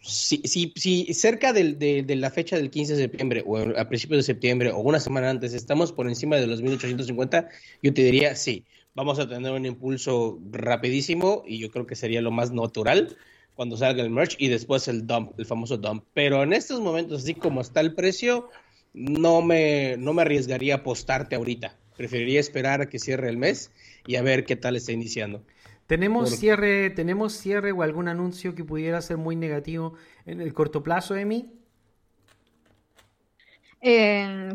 Si, si, si cerca de, la fecha del 15 de septiembre o a principios de septiembre o una semana antes estamos por encima de los 1850, yo te diría sí, vamos a tener un impulso rapidísimo y yo creo que sería lo más natural cuando salga el merch y después el dump, el famoso dump. Pero en estos momentos, así como está el precio, no me, no me arriesgaría a apostarte ahorita. Preferiría esperar a que cierre el mes y a ver qué tal está iniciando. ¿Tenemos cierre, ¿Tenemos cierre o algún anuncio que pudiera ser muy negativo en el corto plazo, Emi?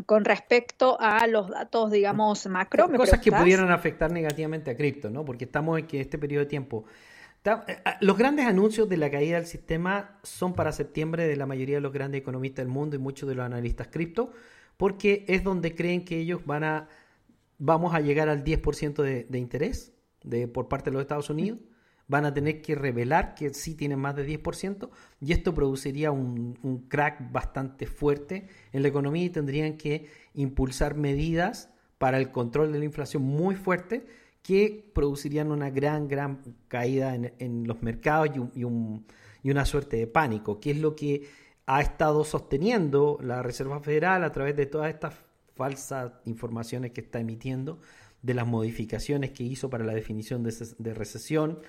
con respecto a los datos, digamos, macro. Cosas que pudieran afectar negativamente a cripto, ¿no? Porque estamos en que este periodo de tiempo los grandes anuncios de la caída del sistema son para septiembre de la mayoría de los grandes economistas del mundo y muchos de los analistas cripto, porque es donde creen que ellos van a, vamos a llegar al 10% de, de, interés de, por parte de los Estados Unidos, van a tener que revelar que sí tienen más de 10%, y esto produciría un, un crack bastante fuerte en la economía y tendrían que impulsar medidas para el control de la inflación muy fuerte que producirían una gran, gran caída en, los mercados y, una suerte de pánico, que es lo que ha estado sosteniendo la Reserva Federal a través de todas estas falsas informaciones que está emitiendo, de las modificaciones que hizo para la definición de, recesión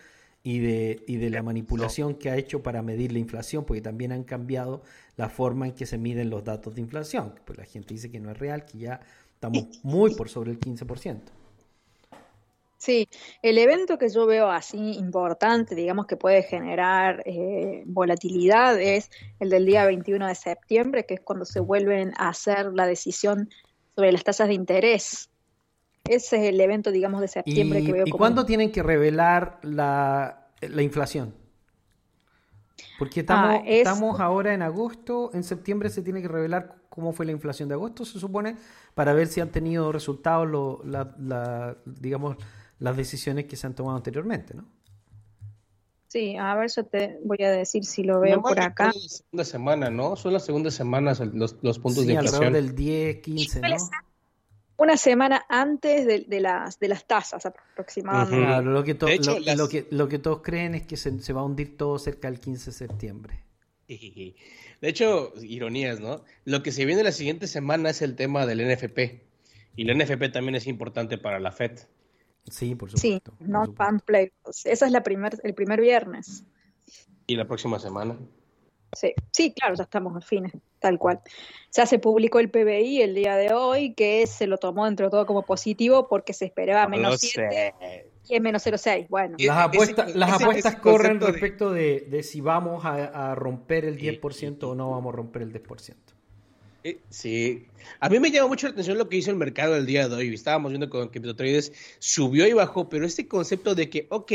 y de, y de la manipulación que ha hecho para medir la inflación, porque también han cambiado la forma en que se miden los datos de inflación. Pues la gente dice que no es real, que ya estamos muy por sobre el 15%. Sí, el evento que yo veo así importante, digamos que puede generar eh, volatilidad, es el del día 21 de septiembre, que es cuando se vuelven a hacer la decisión sobre las tasas de interés. Ese es el evento, digamos, de septiembre que veo. ¿Y cuándo tienen que revelar la, inflación? Porque estamos, ah, estamos ahora en agosto, en septiembre se tiene que revelar cómo fue la inflación de agosto, se supone, para ver si han tenido resultados, lo, la, digamos, las decisiones que se han tomado anteriormente, ¿no? Sí, a ver, yo te voy a decir si lo veo por acá. la segunda semana, ¿no? Son las segundas semanas los, los puntos de inflación. del 10, 15, ¿no? una semana antes de, las, de las tasas aproximadamente. lo, que lo, que, lo que todos creen es que se, se, va a hundir todo cerca del 15 de septiembre. De hecho, ironías, ¿no? Lo que se viene la siguiente semana es el tema del NFP. Y el NFP también es importante para la FED. Sí, por supuesto. Sí, not play. Esa es la primer, el primer viernes. ¿Y la próxima semana? Sí, sí, claro, ya estamos a fines, tal cual. Ya se publicó el PBI el día de hoy, que se lo tomó dentro de todo como positivo porque se esperaba menos 7 y es menos 0,6. Bueno. Las apuestas, las apuestas corren respecto de, de, si vamos a, a romper el 10% o no vamos a romper el 10%. Eh, sí, a mí me llama mucho la atención lo que hizo el mercado el día de hoy. Estábamos viendo con que subió y bajó, pero este concepto de que, ok,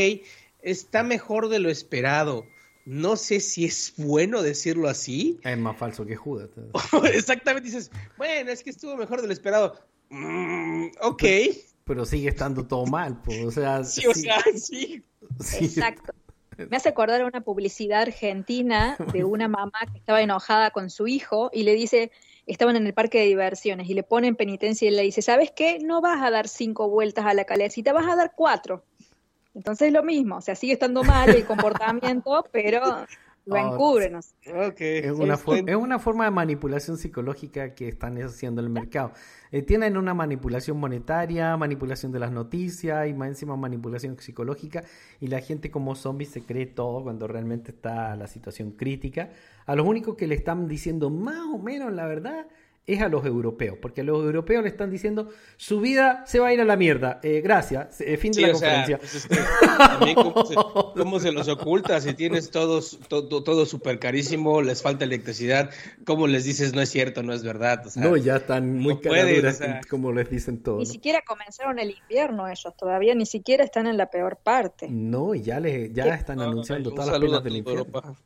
está mejor de lo esperado. No sé si es bueno decirlo así. Es más falso que Judas. Exactamente, dices, bueno, es que estuvo mejor de lo esperado. Mm, ok. Pero, sigue estando todo mal, pues, o sea. Sí, o sea, sí. Exacto. Me hace acordar una publicidad argentina de una mamá que estaba enojada con su hijo y le dice, estaban en el parque de diversiones y le ponen penitencia y le dice, ¿sabes qué? No vas a dar cinco vueltas a la calecita, vas a dar cuatro. Entonces es lo mismo, o sea, sigue estando mal el comportamiento, pero lo oh, encubre. es, una es, una forma de manipulación psicológica que están haciendo en el mercado. Eh, tienen una manipulación monetaria, manipulación de las noticias y más encima manipulación psicológica y la gente como zombie se cree todo cuando realmente está la situación crítica. A los únicos que le están diciendo más o menos la verdad es a los europeos, porque a los europeos le están diciendo su vida se va a ir a la mierda. Eh, gracias, eh, fin de la conferencia. Pues también cómo se, los oculta, si tienes todos, todo, todo súper carísimo, les falta electricidad, ¿cómo les dices no es cierto, no es verdad? no, ya están muy no como les dicen todos. Ni siquiera comenzaron el invierno ellos, todavía ni siquiera están en la peor parte. No, y ya, les, ya están anunciando todas las penas del infierno.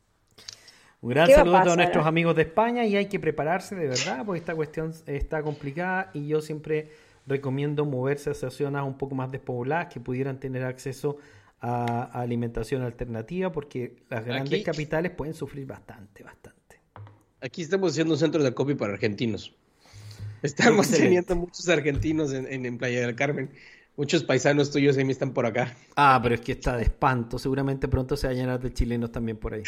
Un gran saludo a, nuestros amigos de España y hay que prepararse de verdad porque esta cuestión está complicada y yo siempre recomiendo moverse hacia zonas un poco más despobladas que pudieran tener acceso a, alimentación alternativa porque las grandes capitales pueden sufrir bastante, bastante. Aquí estamos haciendo un centro de copy para argentinos. Estamos teniendo muchos argentinos en, en Playa del Carmen. Muchos paisanos tuyos ahí están por acá. Ah, pero es que está de espanto. Seguramente pronto se va a llenar de chilenos también por ahí.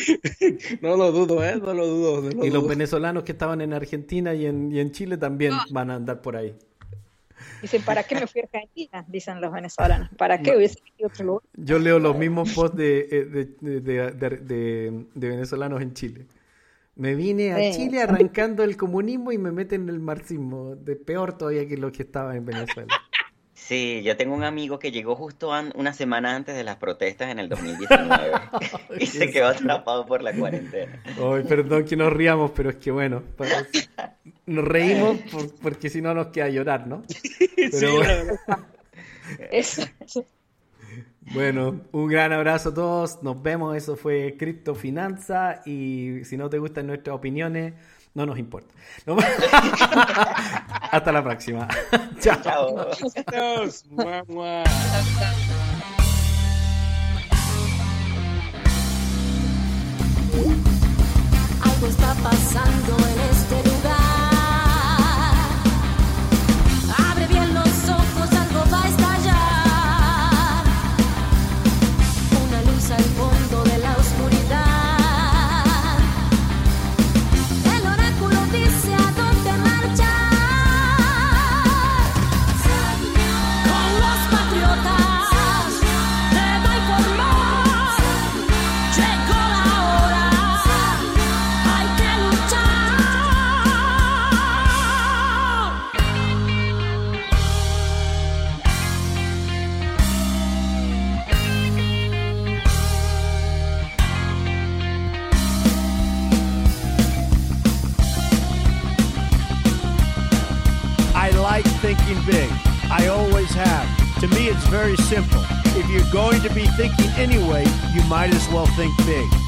no lo dudo, ¿eh? No lo dudo. y los venezolanos que estaban en Argentina y en, y en Chile también van a andar por ahí. Dicen, ¿para qué me fui a Argentina? Dicen los venezolanos. ¿Para qué hubiese ido a otro lugar? Yo leo los mismos posts de, eh, de, de, de venezolanos en Chile. Me vine a Chile arrancando el comunismo y me meten en el marxismo. De peor todavía que lo que estaba en Venezuela. Sí, yo tengo un amigo que llegó justo una semana antes de las protestas en el 2019 y se quedó atrapado por la cuarentena. Ay, perdón que nos riamos, pero es que bueno, nos reímos porque si no nos queda llorar, ¿no? Pero bueno. Bueno, un gran abrazo a todos, nos vemos, eso fue Cripto Finanza y si no te gustan nuestras opiniones no nos importa. Hasta la próxima. Chao. Algo está pasando en este simple. If you're going to be thinking anyway, you might as well think big.